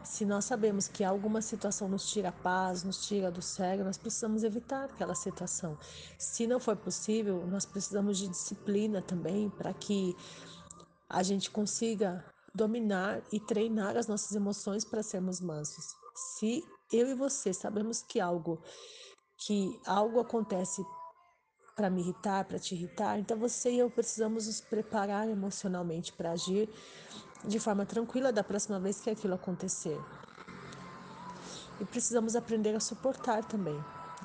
Se nós sabemos que alguma situação nos tira a paz, nos tira do sério, nós precisamos evitar aquela situação. Se não for possível, nós precisamos de disciplina também para que a gente consiga dominar e treinar as nossas emoções para sermos mansos. Se eu e você sabemos que algo que algo acontece para me irritar, para te irritar. Então você e eu precisamos nos preparar emocionalmente para agir de forma tranquila da próxima vez que aquilo acontecer. E precisamos aprender a suportar também.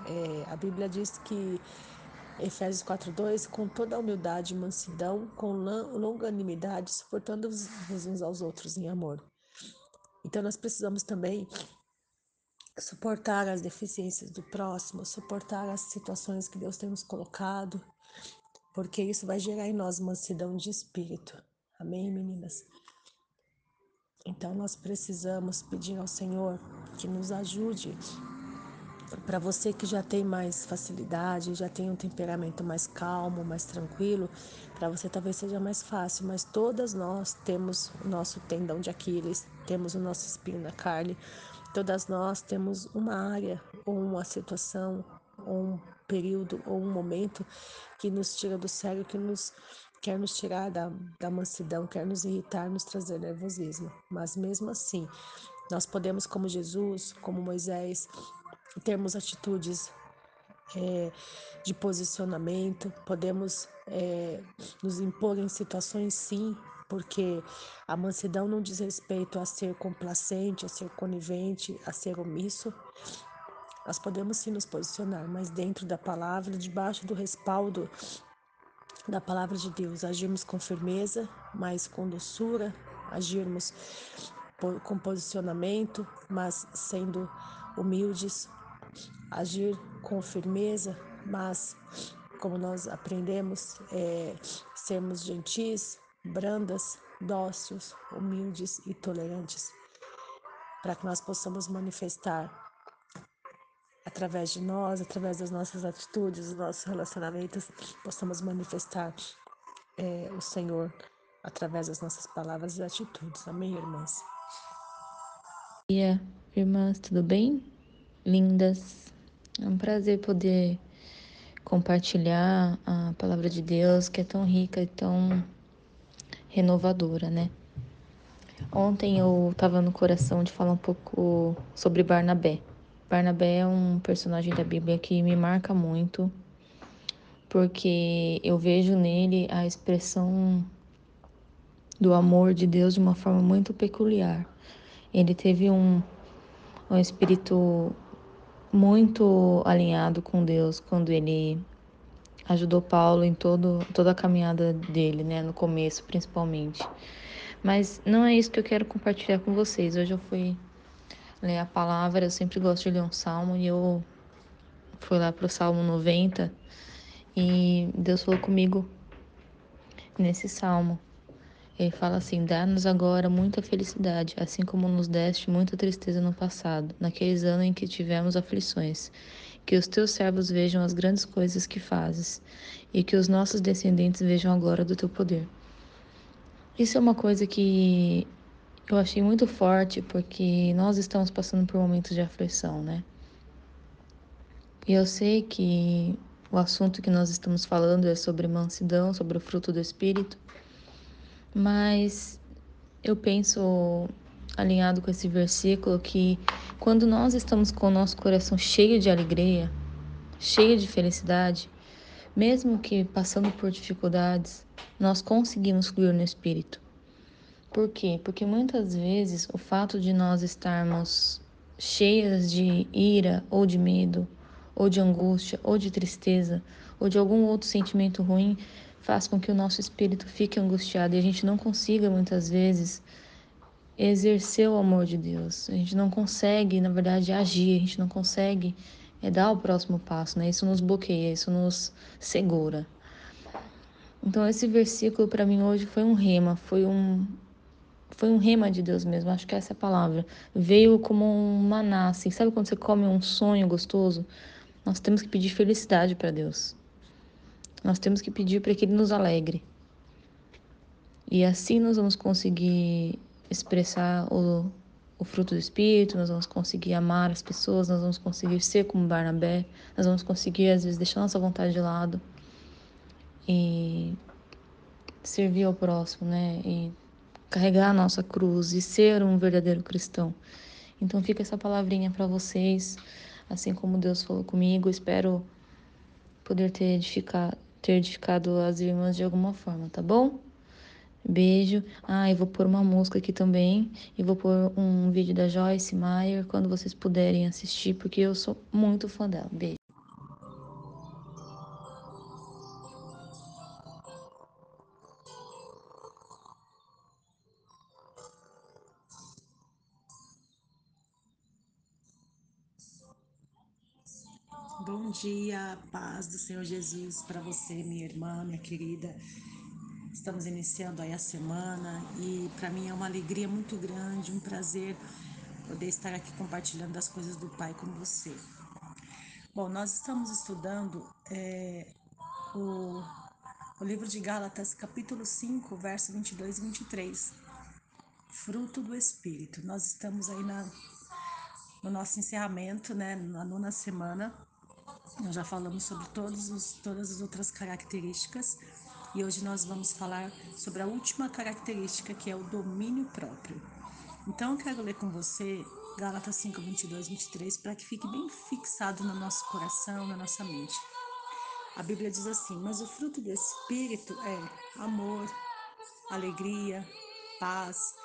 É, a Bíblia diz que Efésios 4:2 com toda a humildade e mansidão, com longanimidade, suportando-vos uns aos outros em amor. Então nós precisamos também suportar as deficiências do próximo, suportar as situações que Deus tem nos colocado, porque isso vai gerar em nós mansidão de espírito. Amém, meninas? Então nós precisamos pedir ao Senhor que nos ajude. Para você que já tem mais facilidade, já tem um temperamento mais calmo, mais tranquilo, para você talvez seja mais fácil, mas todas nós temos o nosso tendão de Aquiles, temos o nosso espinho na carne, Todas nós temos uma área, ou uma situação, ou um período, ou um momento que nos tira do sério, que nos quer nos tirar da, da mansidão, quer nos irritar, nos trazer nervosismo. Mas mesmo assim, nós podemos, como Jesus, como Moisés, termos atitudes é, de posicionamento, podemos é, nos impor em situações, sim, porque a mansidão não diz respeito a ser complacente, a ser conivente, a ser omisso. Nós podemos sim nos posicionar, mas dentro da palavra, debaixo do respaldo da palavra de Deus, agirmos com firmeza, mas com doçura, agirmos com posicionamento, mas sendo humildes, agir com firmeza, mas como nós aprendemos, é, sermos gentis, brandas, dóceis, humildes e tolerantes, para que nós possamos manifestar através de nós, através das nossas atitudes, dos nossos relacionamentos, possamos manifestar é, o Senhor através das nossas palavras e atitudes. Amém, irmãs? Bom dia, irmãs, tudo bem? Lindas. É um prazer poder compartilhar a palavra de Deus, que é tão rica e tão renovadora, né? Ontem eu estava no coração de falar um pouco sobre Barnabé. Barnabé é um personagem da Bíblia que me marca muito, porque eu vejo nele a expressão do amor de Deus de uma forma muito peculiar. Ele teve um, um espírito muito alinhado com Deus quando ele ajudou Paulo em todo, toda a caminhada dele, né, no começo principalmente. Mas não é isso que eu quero compartilhar com vocês. Hoje eu fui ler a palavra, eu sempre gosto de ler um salmo e eu fui lá para o Salmo 90 e Deus falou comigo nesse salmo. Ele fala assim: Dá-nos agora muita felicidade, assim como nos deste muita tristeza no passado, naqueles anos em que tivemos aflições. Que os teus servos vejam as grandes coisas que fazes, e que os nossos descendentes vejam a glória do teu poder. Isso é uma coisa que eu achei muito forte, porque nós estamos passando por momentos de aflição, né? E eu sei que o assunto que nós estamos falando é sobre mansidão, sobre o fruto do Espírito. Mas eu penso, alinhado com esse versículo, que quando nós estamos com o nosso coração cheio de alegria, cheio de felicidade, mesmo que passando por dificuldades, nós conseguimos fluir no Espírito. Por quê? Porque muitas vezes o fato de nós estarmos cheias de ira ou de medo, ou de angústia, ou de tristeza, ou de algum outro sentimento ruim, faz com que o nosso espírito fique angustiado e a gente não consiga muitas vezes exercer o amor de Deus. A gente não consegue, na verdade, agir, a gente não consegue é, dar o próximo passo, né? Isso nos bloqueia, isso nos segura. Então esse versículo para mim hoje foi um rema, foi um foi um rema de Deus mesmo, acho que essa é a palavra. Veio como um maná, assim. Sabe quando você come um sonho gostoso? Nós temos que pedir felicidade para Deus. Nós temos que pedir para que Ele nos alegre. E assim nós vamos conseguir expressar o, o fruto do Espírito, nós vamos conseguir amar as pessoas, nós vamos conseguir ser como Barnabé, nós vamos conseguir, às vezes, deixar nossa vontade de lado e servir ao próximo, né? E carregar a nossa cruz e ser um verdadeiro cristão. Então fica essa palavrinha para vocês, assim como Deus falou comigo. Espero poder ter edificado, ter edificado as irmãs de alguma forma, tá bom? Beijo. Ah, eu vou pôr uma música aqui também. E vou pôr um vídeo da Joyce Meyer quando vocês puderem assistir, porque eu sou muito fã dela. Beijo. Bom dia, paz do Senhor Jesus para você, minha irmã, minha querida. Estamos iniciando aí a semana e para mim é uma alegria muito grande, um prazer poder estar aqui compartilhando as coisas do Pai com você. Bom, nós estamos estudando é, o, o livro de Gálatas, capítulo 5, verso 22 e 23. Fruto do Espírito. Nós estamos aí na, no nosso encerramento, né, na nona semana nós já falamos sobre os, todas as outras características e hoje nós vamos falar sobre a última característica que é o domínio próprio. Então eu quero ler com você Gálatas 5, 22, 23 para que fique bem fixado no nosso coração, na nossa mente. A Bíblia diz assim: Mas o fruto do Espírito é amor, alegria, paz,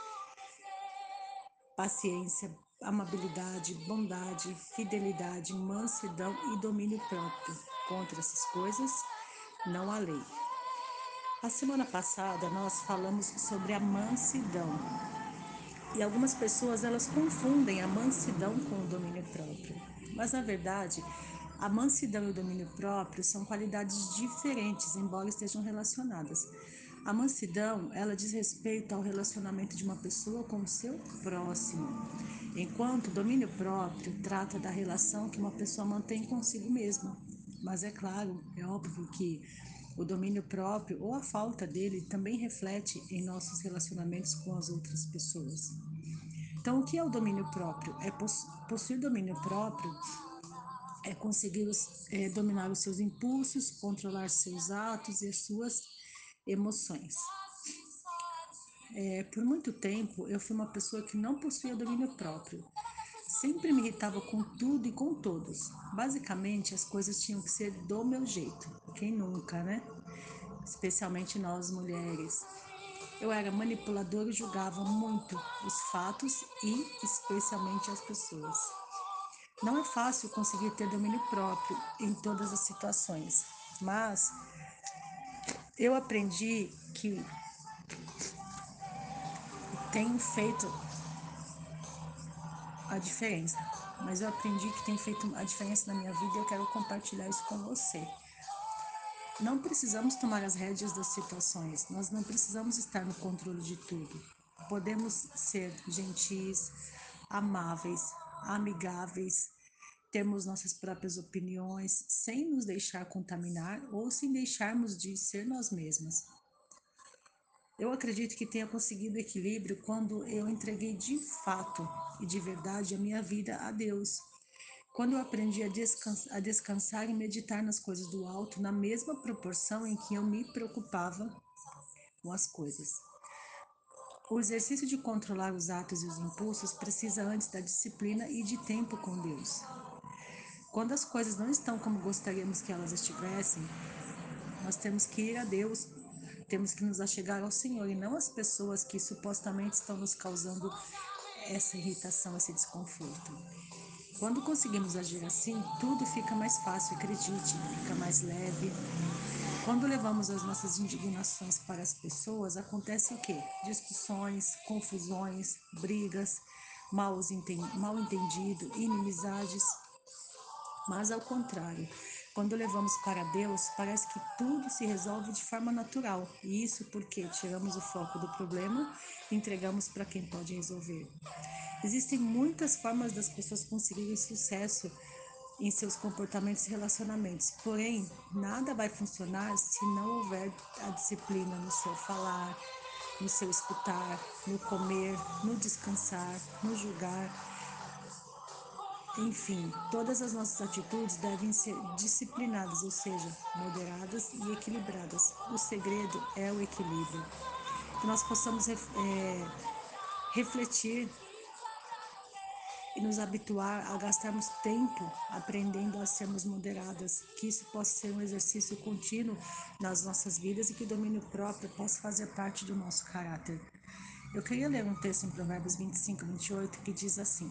paciência, amabilidade, bondade, fidelidade, mansidão e domínio próprio. Contra essas coisas não há lei. A semana passada nós falamos sobre a mansidão. E algumas pessoas elas confundem a mansidão com o domínio próprio. Mas na verdade, a mansidão e o domínio próprio são qualidades diferentes, embora estejam relacionadas. A mansidão, ela diz respeito ao relacionamento de uma pessoa com o seu próximo, enquanto o domínio próprio trata da relação que uma pessoa mantém consigo mesma. Mas é claro, é óbvio que o domínio próprio ou a falta dele também reflete em nossos relacionamentos com as outras pessoas. Então, o que é o domínio próprio? É possuir domínio próprio é conseguir é, dominar os seus impulsos, controlar seus atos e as suas emoções. É, por muito tempo, eu fui uma pessoa que não possuía domínio próprio. Sempre me irritava com tudo e com todos. Basicamente, as coisas tinham que ser do meu jeito. Quem nunca, né? Especialmente nós mulheres. Eu era manipuladora e julgava muito os fatos e especialmente as pessoas. Não é fácil conseguir ter domínio próprio em todas as situações, mas eu aprendi que tem feito a diferença. Mas eu aprendi que tem feito a diferença na minha vida e eu quero compartilhar isso com você. Não precisamos tomar as rédeas das situações, nós não precisamos estar no controle de tudo. Podemos ser gentis, amáveis, amigáveis, termos nossas próprias opiniões, sem nos deixar contaminar ou sem deixarmos de ser nós mesmas. Eu acredito que tenha conseguido equilíbrio quando eu entreguei de fato e de verdade a minha vida a Deus. Quando eu aprendi a descansar, a descansar e meditar nas coisas do alto na mesma proporção em que eu me preocupava com as coisas. O exercício de controlar os atos e os impulsos precisa antes da disciplina e de tempo com Deus. Quando as coisas não estão como gostaríamos que elas estivessem, nós temos que ir a Deus temos que nos achegar ao Senhor e não às pessoas que supostamente estão nos causando essa irritação, esse desconforto. Quando conseguimos agir assim, tudo fica mais fácil, acredite, fica mais leve. Quando levamos as nossas indignações para as pessoas, acontece o quê? Discussões, confusões, brigas, mal entendido, inimizades. Mas ao contrário, quando levamos para Deus, parece que tudo se resolve de forma natural. E isso porque tiramos o foco do problema e entregamos para quem pode resolver. Existem muitas formas das pessoas conseguirem sucesso em seus comportamentos e relacionamentos. Porém, nada vai funcionar se não houver a disciplina no seu falar, no seu escutar, no comer, no descansar, no julgar enfim, todas as nossas atitudes devem ser disciplinadas, ou seja, moderadas e equilibradas. O segredo é o equilíbrio. Que nós possamos é, refletir e nos habituar a gastarmos tempo aprendendo a sermos moderadas, que isso possa ser um exercício contínuo nas nossas vidas e que o domínio próprio possa fazer parte do nosso caráter. Eu queria ler um texto em Provérbios 25, 28 que diz assim: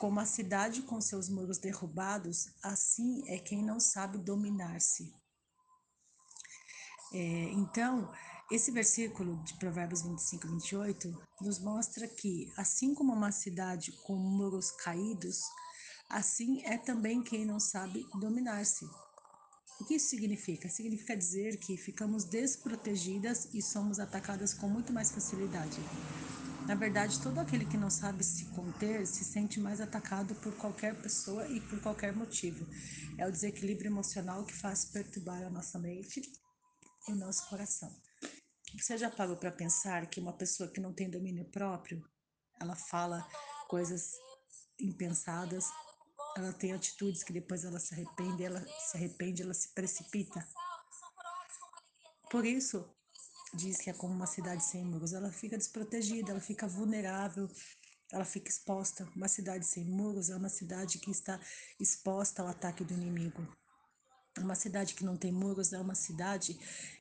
como a cidade com seus muros derrubados, assim é quem não sabe dominar-se. É, então, esse versículo de Provérbios 25, 28 nos mostra que, assim como uma cidade com muros caídos, assim é também quem não sabe dominar-se. O que isso significa? Significa dizer que ficamos desprotegidas e somos atacadas com muito mais facilidade. Na verdade, todo aquele que não sabe se conter se sente mais atacado por qualquer pessoa e por qualquer motivo. É o desequilíbrio emocional que faz perturbar a nossa mente e o nosso coração. Você já parou para pensar que uma pessoa que não tem domínio próprio, ela fala coisas impensadas, ela tem atitudes que depois ela se arrepende, ela se arrepende, ela se precipita. Por isso, diz que é como uma cidade sem muros. Ela fica desprotegida, ela fica vulnerável, ela fica exposta. Uma cidade sem muros é uma cidade que está exposta ao ataque do inimigo. Uma cidade que não tem muros é uma cidade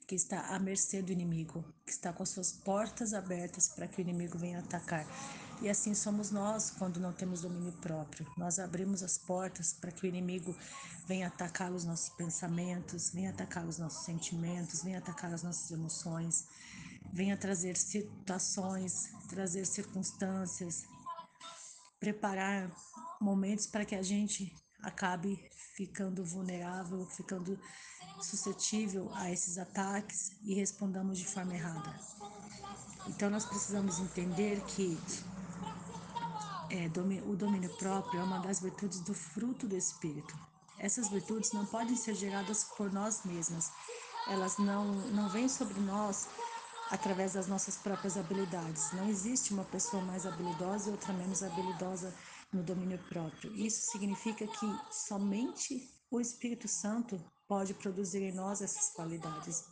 que está à mercê do inimigo, que está com suas portas abertas para que o inimigo venha atacar. E assim somos nós quando não temos domínio próprio. Nós abrimos as portas para que o inimigo venha atacar os nossos pensamentos, venha atacar os nossos sentimentos, venha atacar as nossas emoções, venha trazer situações, trazer circunstâncias, preparar momentos para que a gente acabe ficando vulnerável, ficando suscetível a esses ataques e respondamos de forma errada. Então nós precisamos entender que é, o domínio próprio é uma das virtudes do fruto do Espírito. Essas virtudes não podem ser geradas por nós mesmas. Elas não, não vêm sobre nós através das nossas próprias habilidades. Não existe uma pessoa mais habilidosa e outra menos habilidosa no domínio próprio. Isso significa que somente o Espírito Santo pode produzir em nós essas qualidades.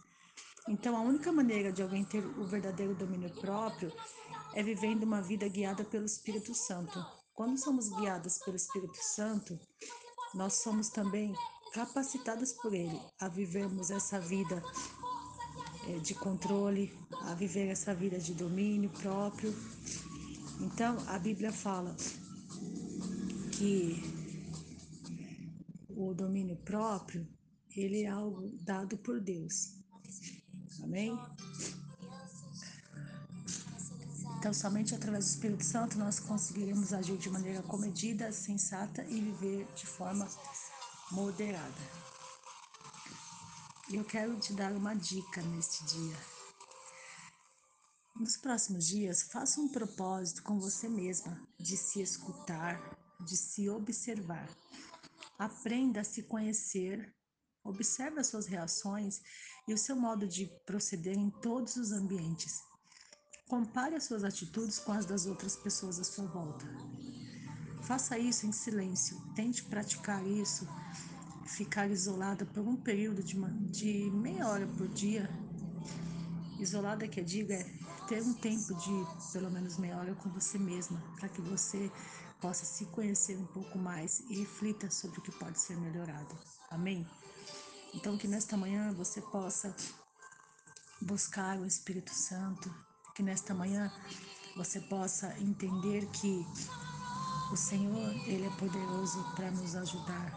Então, a única maneira de alguém ter o verdadeiro domínio próprio é vivendo uma vida guiada pelo Espírito Santo. Quando somos guiadas pelo Espírito Santo, nós somos também capacitadas por Ele a vivermos essa vida é, de controle, a viver essa vida de domínio próprio. Então, a Bíblia fala que o domínio próprio, ele é algo dado por Deus. Amém? Então, somente através do Espírito Santo nós conseguiremos agir de maneira comedida, sensata e viver de forma moderada. Eu quero te dar uma dica neste dia. Nos próximos dias, faça um propósito com você mesma de se escutar, de se observar. Aprenda a se conhecer, observe as suas reações e o seu modo de proceder em todos os ambientes. Compare as suas atitudes com as das outras pessoas à sua volta. Faça isso em silêncio. Tente praticar isso ficar isolada por um período de, uma, de meia hora por dia. Isolada que eu digo é ter um tempo de pelo menos meia hora com você mesma, para que você possa se conhecer um pouco mais e reflita sobre o que pode ser melhorado. Amém? Então, que nesta manhã você possa buscar o Espírito Santo, que nesta manhã você possa entender que o Senhor, Ele é poderoso para nos ajudar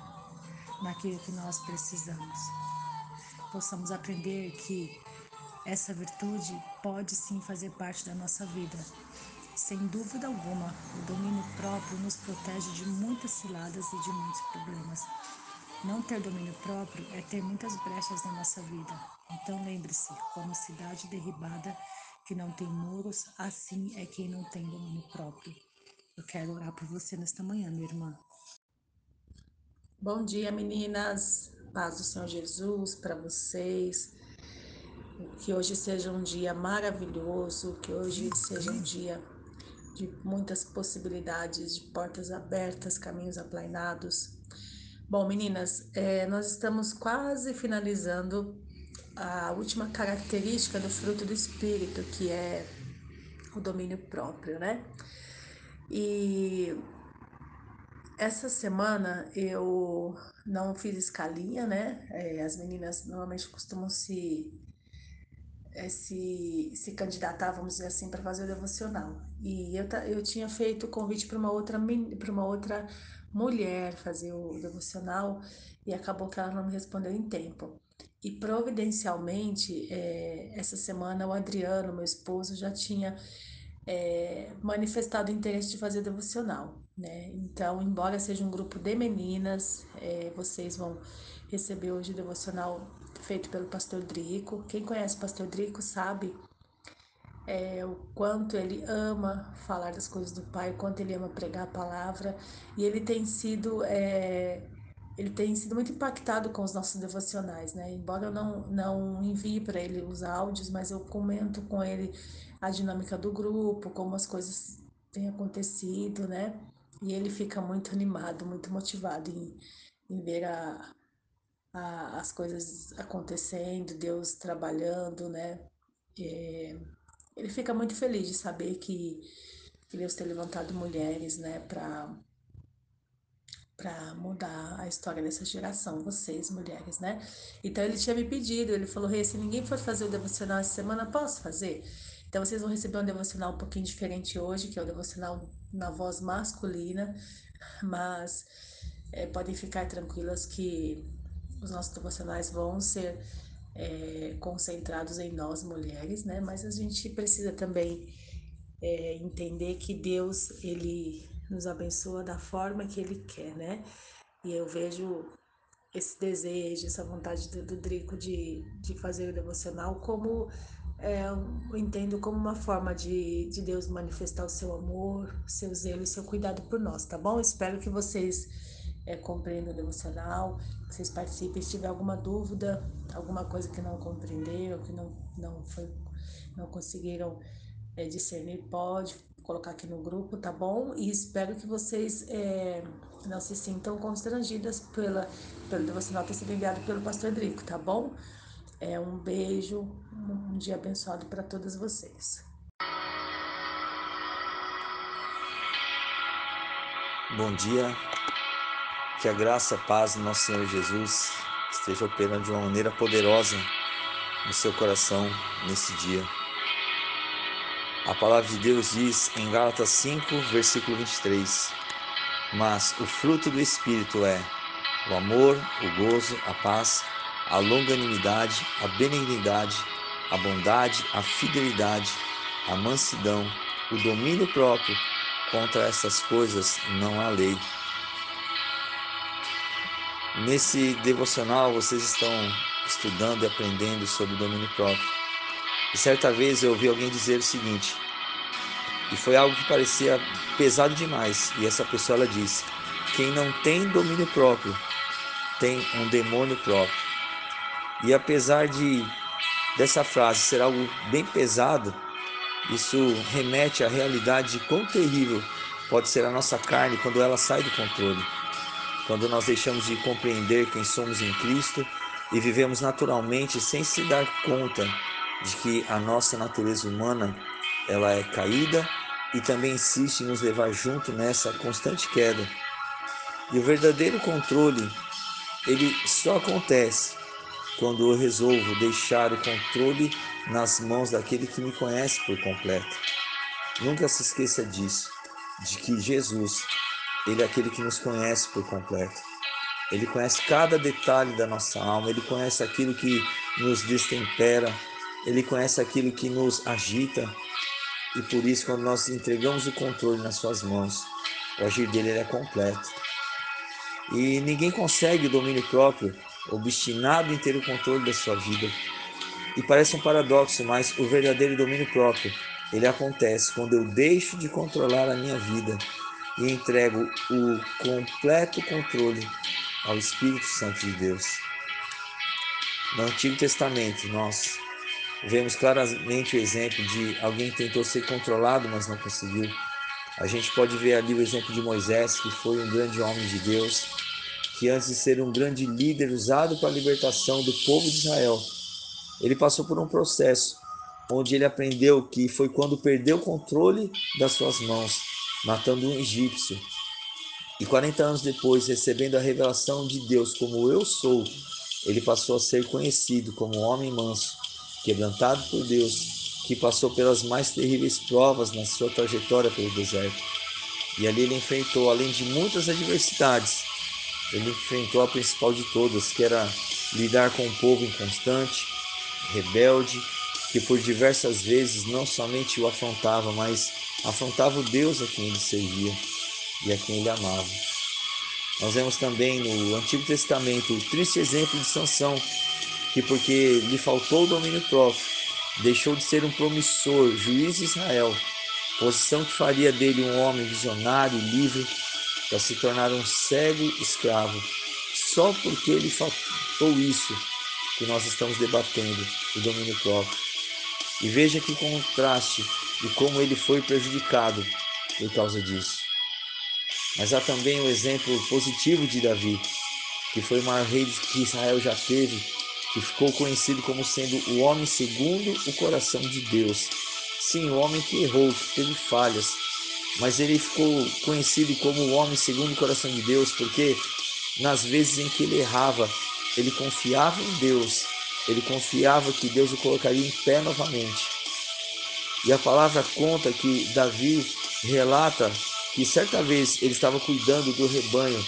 naquilo que nós precisamos. Possamos aprender que essa virtude pode sim fazer parte da nossa vida. Sem dúvida alguma, o domínio próprio nos protege de muitas ciladas e de muitos problemas. Não ter domínio próprio é ter muitas brechas na nossa vida. Então lembre-se, como cidade derribada que não tem muros, assim é quem não tem domínio próprio. Eu quero orar por você nesta manhã, minha irmã. Bom dia, meninas. Paz do Senhor Jesus para vocês. Que hoje seja um dia maravilhoso, que hoje seja um dia de muitas possibilidades, de portas abertas, caminhos aplainados. Bom, meninas, é, nós estamos quase finalizando a última característica do fruto do Espírito, que é o domínio próprio, né? E essa semana eu não fiz escalinha, né? É, as meninas normalmente costumam se, é, se, se candidatar, vamos dizer assim, para fazer o devocional. E eu, eu tinha feito o convite para uma outra para uma outra mulher fazer o devocional e acabou que ela não me respondeu em tempo. E providencialmente, é, essa semana o Adriano, meu esposo, já tinha é, manifestado interesse de fazer devocional, né? Então, embora seja um grupo de meninas, é, vocês vão receber hoje o devocional feito pelo pastor Drico. Quem conhece o pastor Drico sabe é, o quanto ele ama falar das coisas do Pai, o quanto ele ama pregar a palavra, e ele tem sido é, ele tem sido muito impactado com os nossos devocionais, né? Embora eu não, não envie para ele os áudios, mas eu comento com ele a dinâmica do grupo, como as coisas têm acontecido, né? E ele fica muito animado, muito motivado em, em ver a, a, as coisas acontecendo, Deus trabalhando, né? É, ele fica muito feliz de saber que, que Deus tem levantado mulheres, né, para para mudar a história dessa geração, vocês mulheres, né? Então ele tinha me pedido, ele falou: "Rei, se ninguém for fazer o devocional essa semana, posso fazer?" Então vocês vão receber um devocional um pouquinho diferente hoje, que é o devocional na voz masculina, mas é, podem ficar tranquilas que os nossos devocionais vão ser é, concentrados em nós mulheres, né? Mas a gente precisa também é, entender que Deus ele nos abençoa da forma que Ele quer, né? E eu vejo esse desejo, essa vontade do, do Drico de, de fazer o devocional como é, eu entendo como uma forma de, de Deus manifestar o seu amor, seu zelo e seu cuidado por nós, tá bom? Espero que vocês é, compreendam o devocional, que vocês participem. Se tiver alguma dúvida, alguma coisa que não compreenderam, que não, não, foi, não conseguiram é, discernir, pode colocar aqui no grupo, tá bom? E espero que vocês é, não se sintam constrangidas pela, pelo devocional ter sido enviado pelo pastor Drico, tá bom? É, um beijo, um dia abençoado para todas vocês. Bom dia, que a graça a paz do nosso Senhor Jesus esteja operando de uma maneira poderosa no seu coração nesse dia. A palavra de Deus diz em Gálatas 5, versículo 23: Mas o fruto do Espírito é o amor, o gozo, a paz, a longanimidade, a benignidade, a bondade, a fidelidade, a mansidão, o domínio próprio. Contra essas coisas não há lei. Nesse devocional vocês estão estudando e aprendendo sobre o domínio próprio. E certa vez eu ouvi alguém dizer o seguinte, e foi algo que parecia pesado demais, e essa pessoa ela disse: quem não tem domínio próprio tem um demônio próprio. E apesar de dessa frase ser algo bem pesado, isso remete à realidade de quão terrível pode ser a nossa carne quando ela sai do controle. Quando nós deixamos de compreender quem somos em Cristo e vivemos naturalmente sem se dar conta de que a nossa natureza humana ela é caída e também insiste em nos levar junto nessa constante queda. E o verdadeiro controle, ele só acontece quando eu resolvo deixar o controle nas mãos daquele que me conhece por completo. Nunca se esqueça disso, de que Jesus, ele é aquele que nos conhece por completo. Ele conhece cada detalhe da nossa alma, ele conhece aquilo que nos destempera, ele conhece aquilo que nos agita. E por isso, quando nós entregamos o controle nas suas mãos, o agir dele é completo. E ninguém consegue o domínio próprio, obstinado em ter o controle da sua vida. E parece um paradoxo, mas o verdadeiro domínio próprio, ele acontece quando eu deixo de controlar a minha vida e entrego o completo controle ao Espírito Santo de Deus. No Antigo Testamento, nós vemos claramente o exemplo de alguém que tentou ser controlado, mas não conseguiu. A gente pode ver ali o exemplo de Moisés, que foi um grande homem de Deus, que antes de ser um grande líder usado para a libertação do povo de Israel, ele passou por um processo onde ele aprendeu que foi quando perdeu o controle das suas mãos, matando um egípcio, e 40 anos depois, recebendo a revelação de Deus como eu sou, ele passou a ser conhecido como homem manso, quebrantado por Deus, que passou pelas mais terríveis provas na sua trajetória pelo deserto. E ali ele enfrentou, além de muitas adversidades, ele enfrentou a principal de todas, que era lidar com um povo inconstante, rebelde, que por diversas vezes não somente o afrontava, mas afrontava o Deus a quem ele servia e a quem ele amava. Nós vemos também no Antigo Testamento o triste exemplo de Sansão, que porque lhe faltou o domínio próprio, deixou de ser um promissor juiz de Israel, posição que faria dele um homem visionário e livre para se tornar um cego escravo. Só porque ele faltou isso que nós estamos debatendo, o domínio próprio. E veja que contraste e como ele foi prejudicado por causa disso. Mas há também o exemplo positivo de Davi, que foi o maior rei que Israel já teve, que ficou conhecido como sendo o homem segundo o coração de Deus. Sim, o homem que errou, que teve falhas, mas ele ficou conhecido como o homem segundo o coração de Deus, porque nas vezes em que ele errava, ele confiava em Deus, ele confiava que Deus o colocaria em pé novamente. E a palavra conta que Davi relata que certa vez ele estava cuidando do rebanho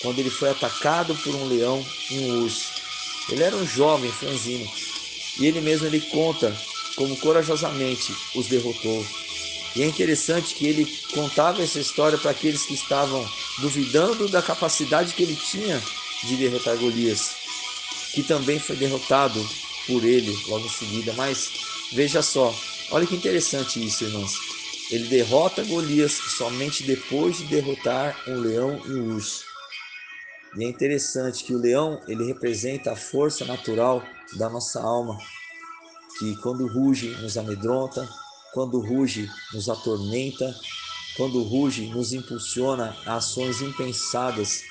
quando ele foi atacado por um leão e um urso. Ele era um jovem franzino e ele mesmo ele conta como corajosamente os derrotou. E é interessante que ele contava essa história para aqueles que estavam duvidando da capacidade que ele tinha de derrotar Golias, que também foi derrotado por ele logo em seguida. Mas veja só, olha que interessante isso, irmãos. Ele derrota Golias somente depois de derrotar um leão e um urso. E é interessante que o leão ele representa a força natural da nossa alma, que quando ruge nos amedronta, quando ruge, nos atormenta, quando ruge, nos impulsiona a ações impensadas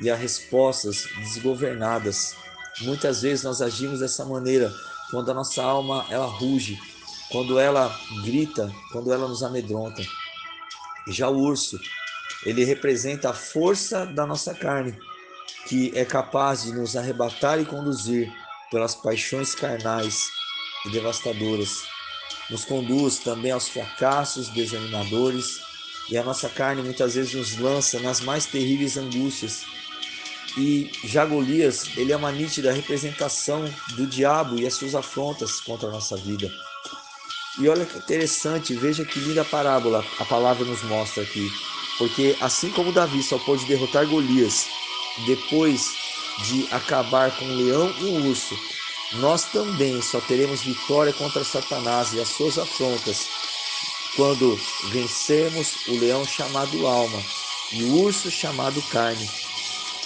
e a respostas desgovernadas. Muitas vezes nós agimos dessa maneira, quando a nossa alma ela ruge, quando ela grita, quando ela nos amedronta. Já o urso, ele representa a força da nossa carne, que é capaz de nos arrebatar e conduzir pelas paixões carnais e devastadoras. Nos conduz também aos fracassos desanimadores e a nossa carne muitas vezes nos lança nas mais terríveis angústias. E já Golias, ele é uma nítida representação do diabo e as suas afrontas contra a nossa vida. E olha que interessante, veja que linda parábola a palavra nos mostra aqui. Porque assim como Davi só pôde derrotar Golias depois de acabar com um leão e um urso, nós também só teremos vitória contra Satanás e as suas afrontas quando vencermos o leão chamado alma e o urso chamado carne.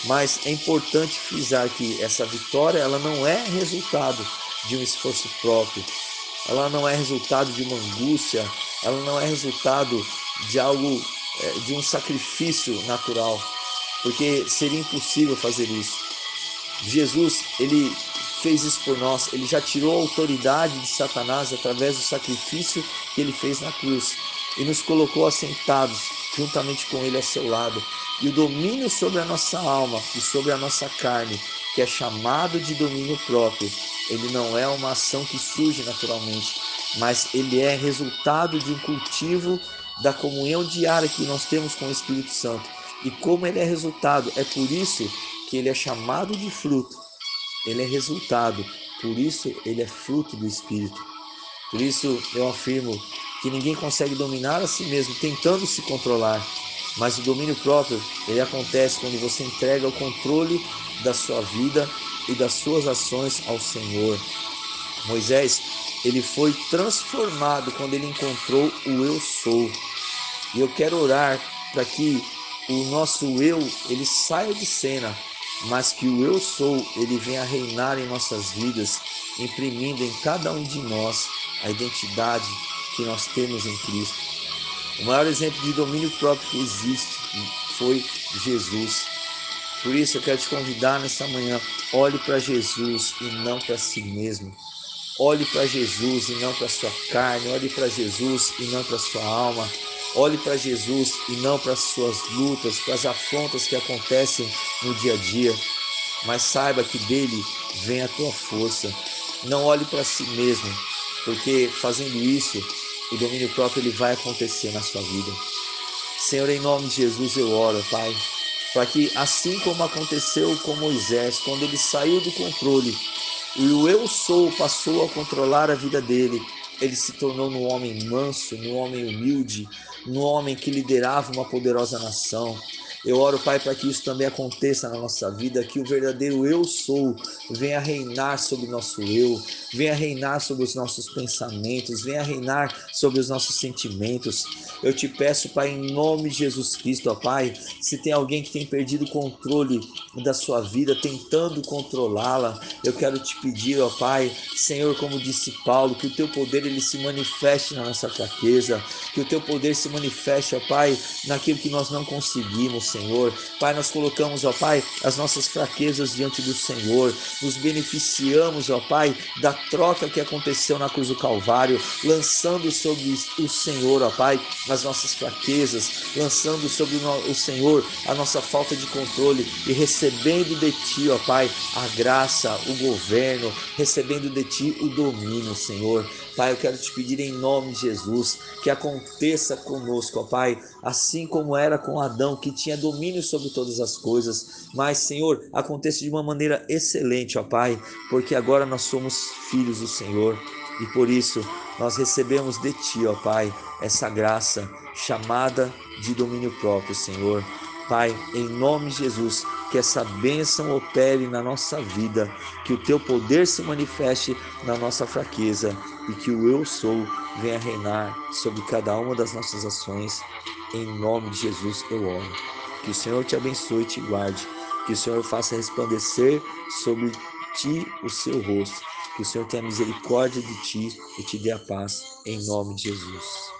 Mas é importante frisar que essa vitória ela não é resultado de um esforço próprio, ela não é resultado de uma angústia, ela não é resultado de algo, é, de um sacrifício natural, porque seria impossível fazer isso. Jesus, ele fez isso por nós, ele já tirou a autoridade de Satanás através do sacrifício que ele fez na cruz e nos colocou assentados juntamente com ele ao seu lado. E o domínio sobre a nossa alma e sobre a nossa carne, que é chamado de domínio próprio, ele não é uma ação que surge naturalmente, mas ele é resultado de um cultivo da comunhão diária que nós temos com o Espírito Santo. E como ele é resultado, é por isso que ele é chamado de fruto. Ele é resultado, por isso ele é fruto do Espírito. Por isso eu afirmo que ninguém consegue dominar a si mesmo tentando se controlar, mas o domínio próprio ele acontece quando você entrega o controle da sua vida e das suas ações ao Senhor. Moisés, ele foi transformado quando ele encontrou o eu sou. E eu quero orar para que o nosso eu ele saia de cena, mas que o eu sou ele venha reinar em nossas vidas, imprimindo em cada um de nós a identidade que nós temos em Cristo. O maior exemplo de domínio próprio que existe foi Jesus. Por isso eu quero te convidar nessa manhã, olhe para Jesus e não para si mesmo. Olhe para Jesus e não para sua carne, olhe para Jesus e não para sua alma. Olhe para Jesus e não para as suas lutas, para as afrontas que acontecem no dia a dia. Mas saiba que dele vem a tua força. Não olhe para si mesmo, porque fazendo isso, o domínio próprio ele vai acontecer na sua vida. Senhor, em nome de Jesus eu oro, Pai, para que assim como aconteceu com Moisés, quando ele saiu do controle e o eu sou passou a controlar a vida dele, ele se tornou um homem manso, um homem humilde, um homem que liderava uma poderosa nação. Eu oro, Pai, para que isso também aconteça na nossa vida, que o verdadeiro eu sou venha reinar sobre o nosso eu, venha reinar sobre os nossos pensamentos, venha reinar sobre os nossos sentimentos. Eu te peço, Pai, em nome de Jesus Cristo, ó Pai, se tem alguém que tem perdido o controle da sua vida, tentando controlá-la, eu quero te pedir, ó Pai, Senhor, como disse Paulo, que o teu poder ele se manifeste na nossa fraqueza, que o teu poder se manifeste, ó Pai, naquilo que nós não conseguimos, Senhor. Pai, nós colocamos, ó Pai, as nossas fraquezas diante do Senhor, nos beneficiamos, ó Pai, da troca que aconteceu na cruz do Calvário, lançando sobre o Senhor, ó Pai, as nossas fraquezas, lançando sobre o Senhor a nossa falta de controle e recebendo de Ti, ó Pai, a graça, o governo, recebendo de Ti o domínio, Senhor. Pai, eu quero te pedir em nome de Jesus que aconteça conosco, ó Pai, assim como era com Adão, que tinha domínio sobre todas as coisas. Mas, Senhor, aconteça de uma maneira excelente, ó Pai, porque agora nós somos filhos do Senhor e por isso nós recebemos de Ti, ó Pai, essa graça chamada de domínio próprio, Senhor. Pai, em nome de Jesus, que essa bênção opere na nossa vida, que o teu poder se manifeste na nossa fraqueza e que o eu sou venha reinar sobre cada uma das nossas ações. Em nome de Jesus eu oro. Que o Senhor te abençoe e te guarde. Que o Senhor faça resplandecer sobre ti o seu rosto Que o Senhor tenha misericórdia de ti e te dê a paz, em nome de Jesus.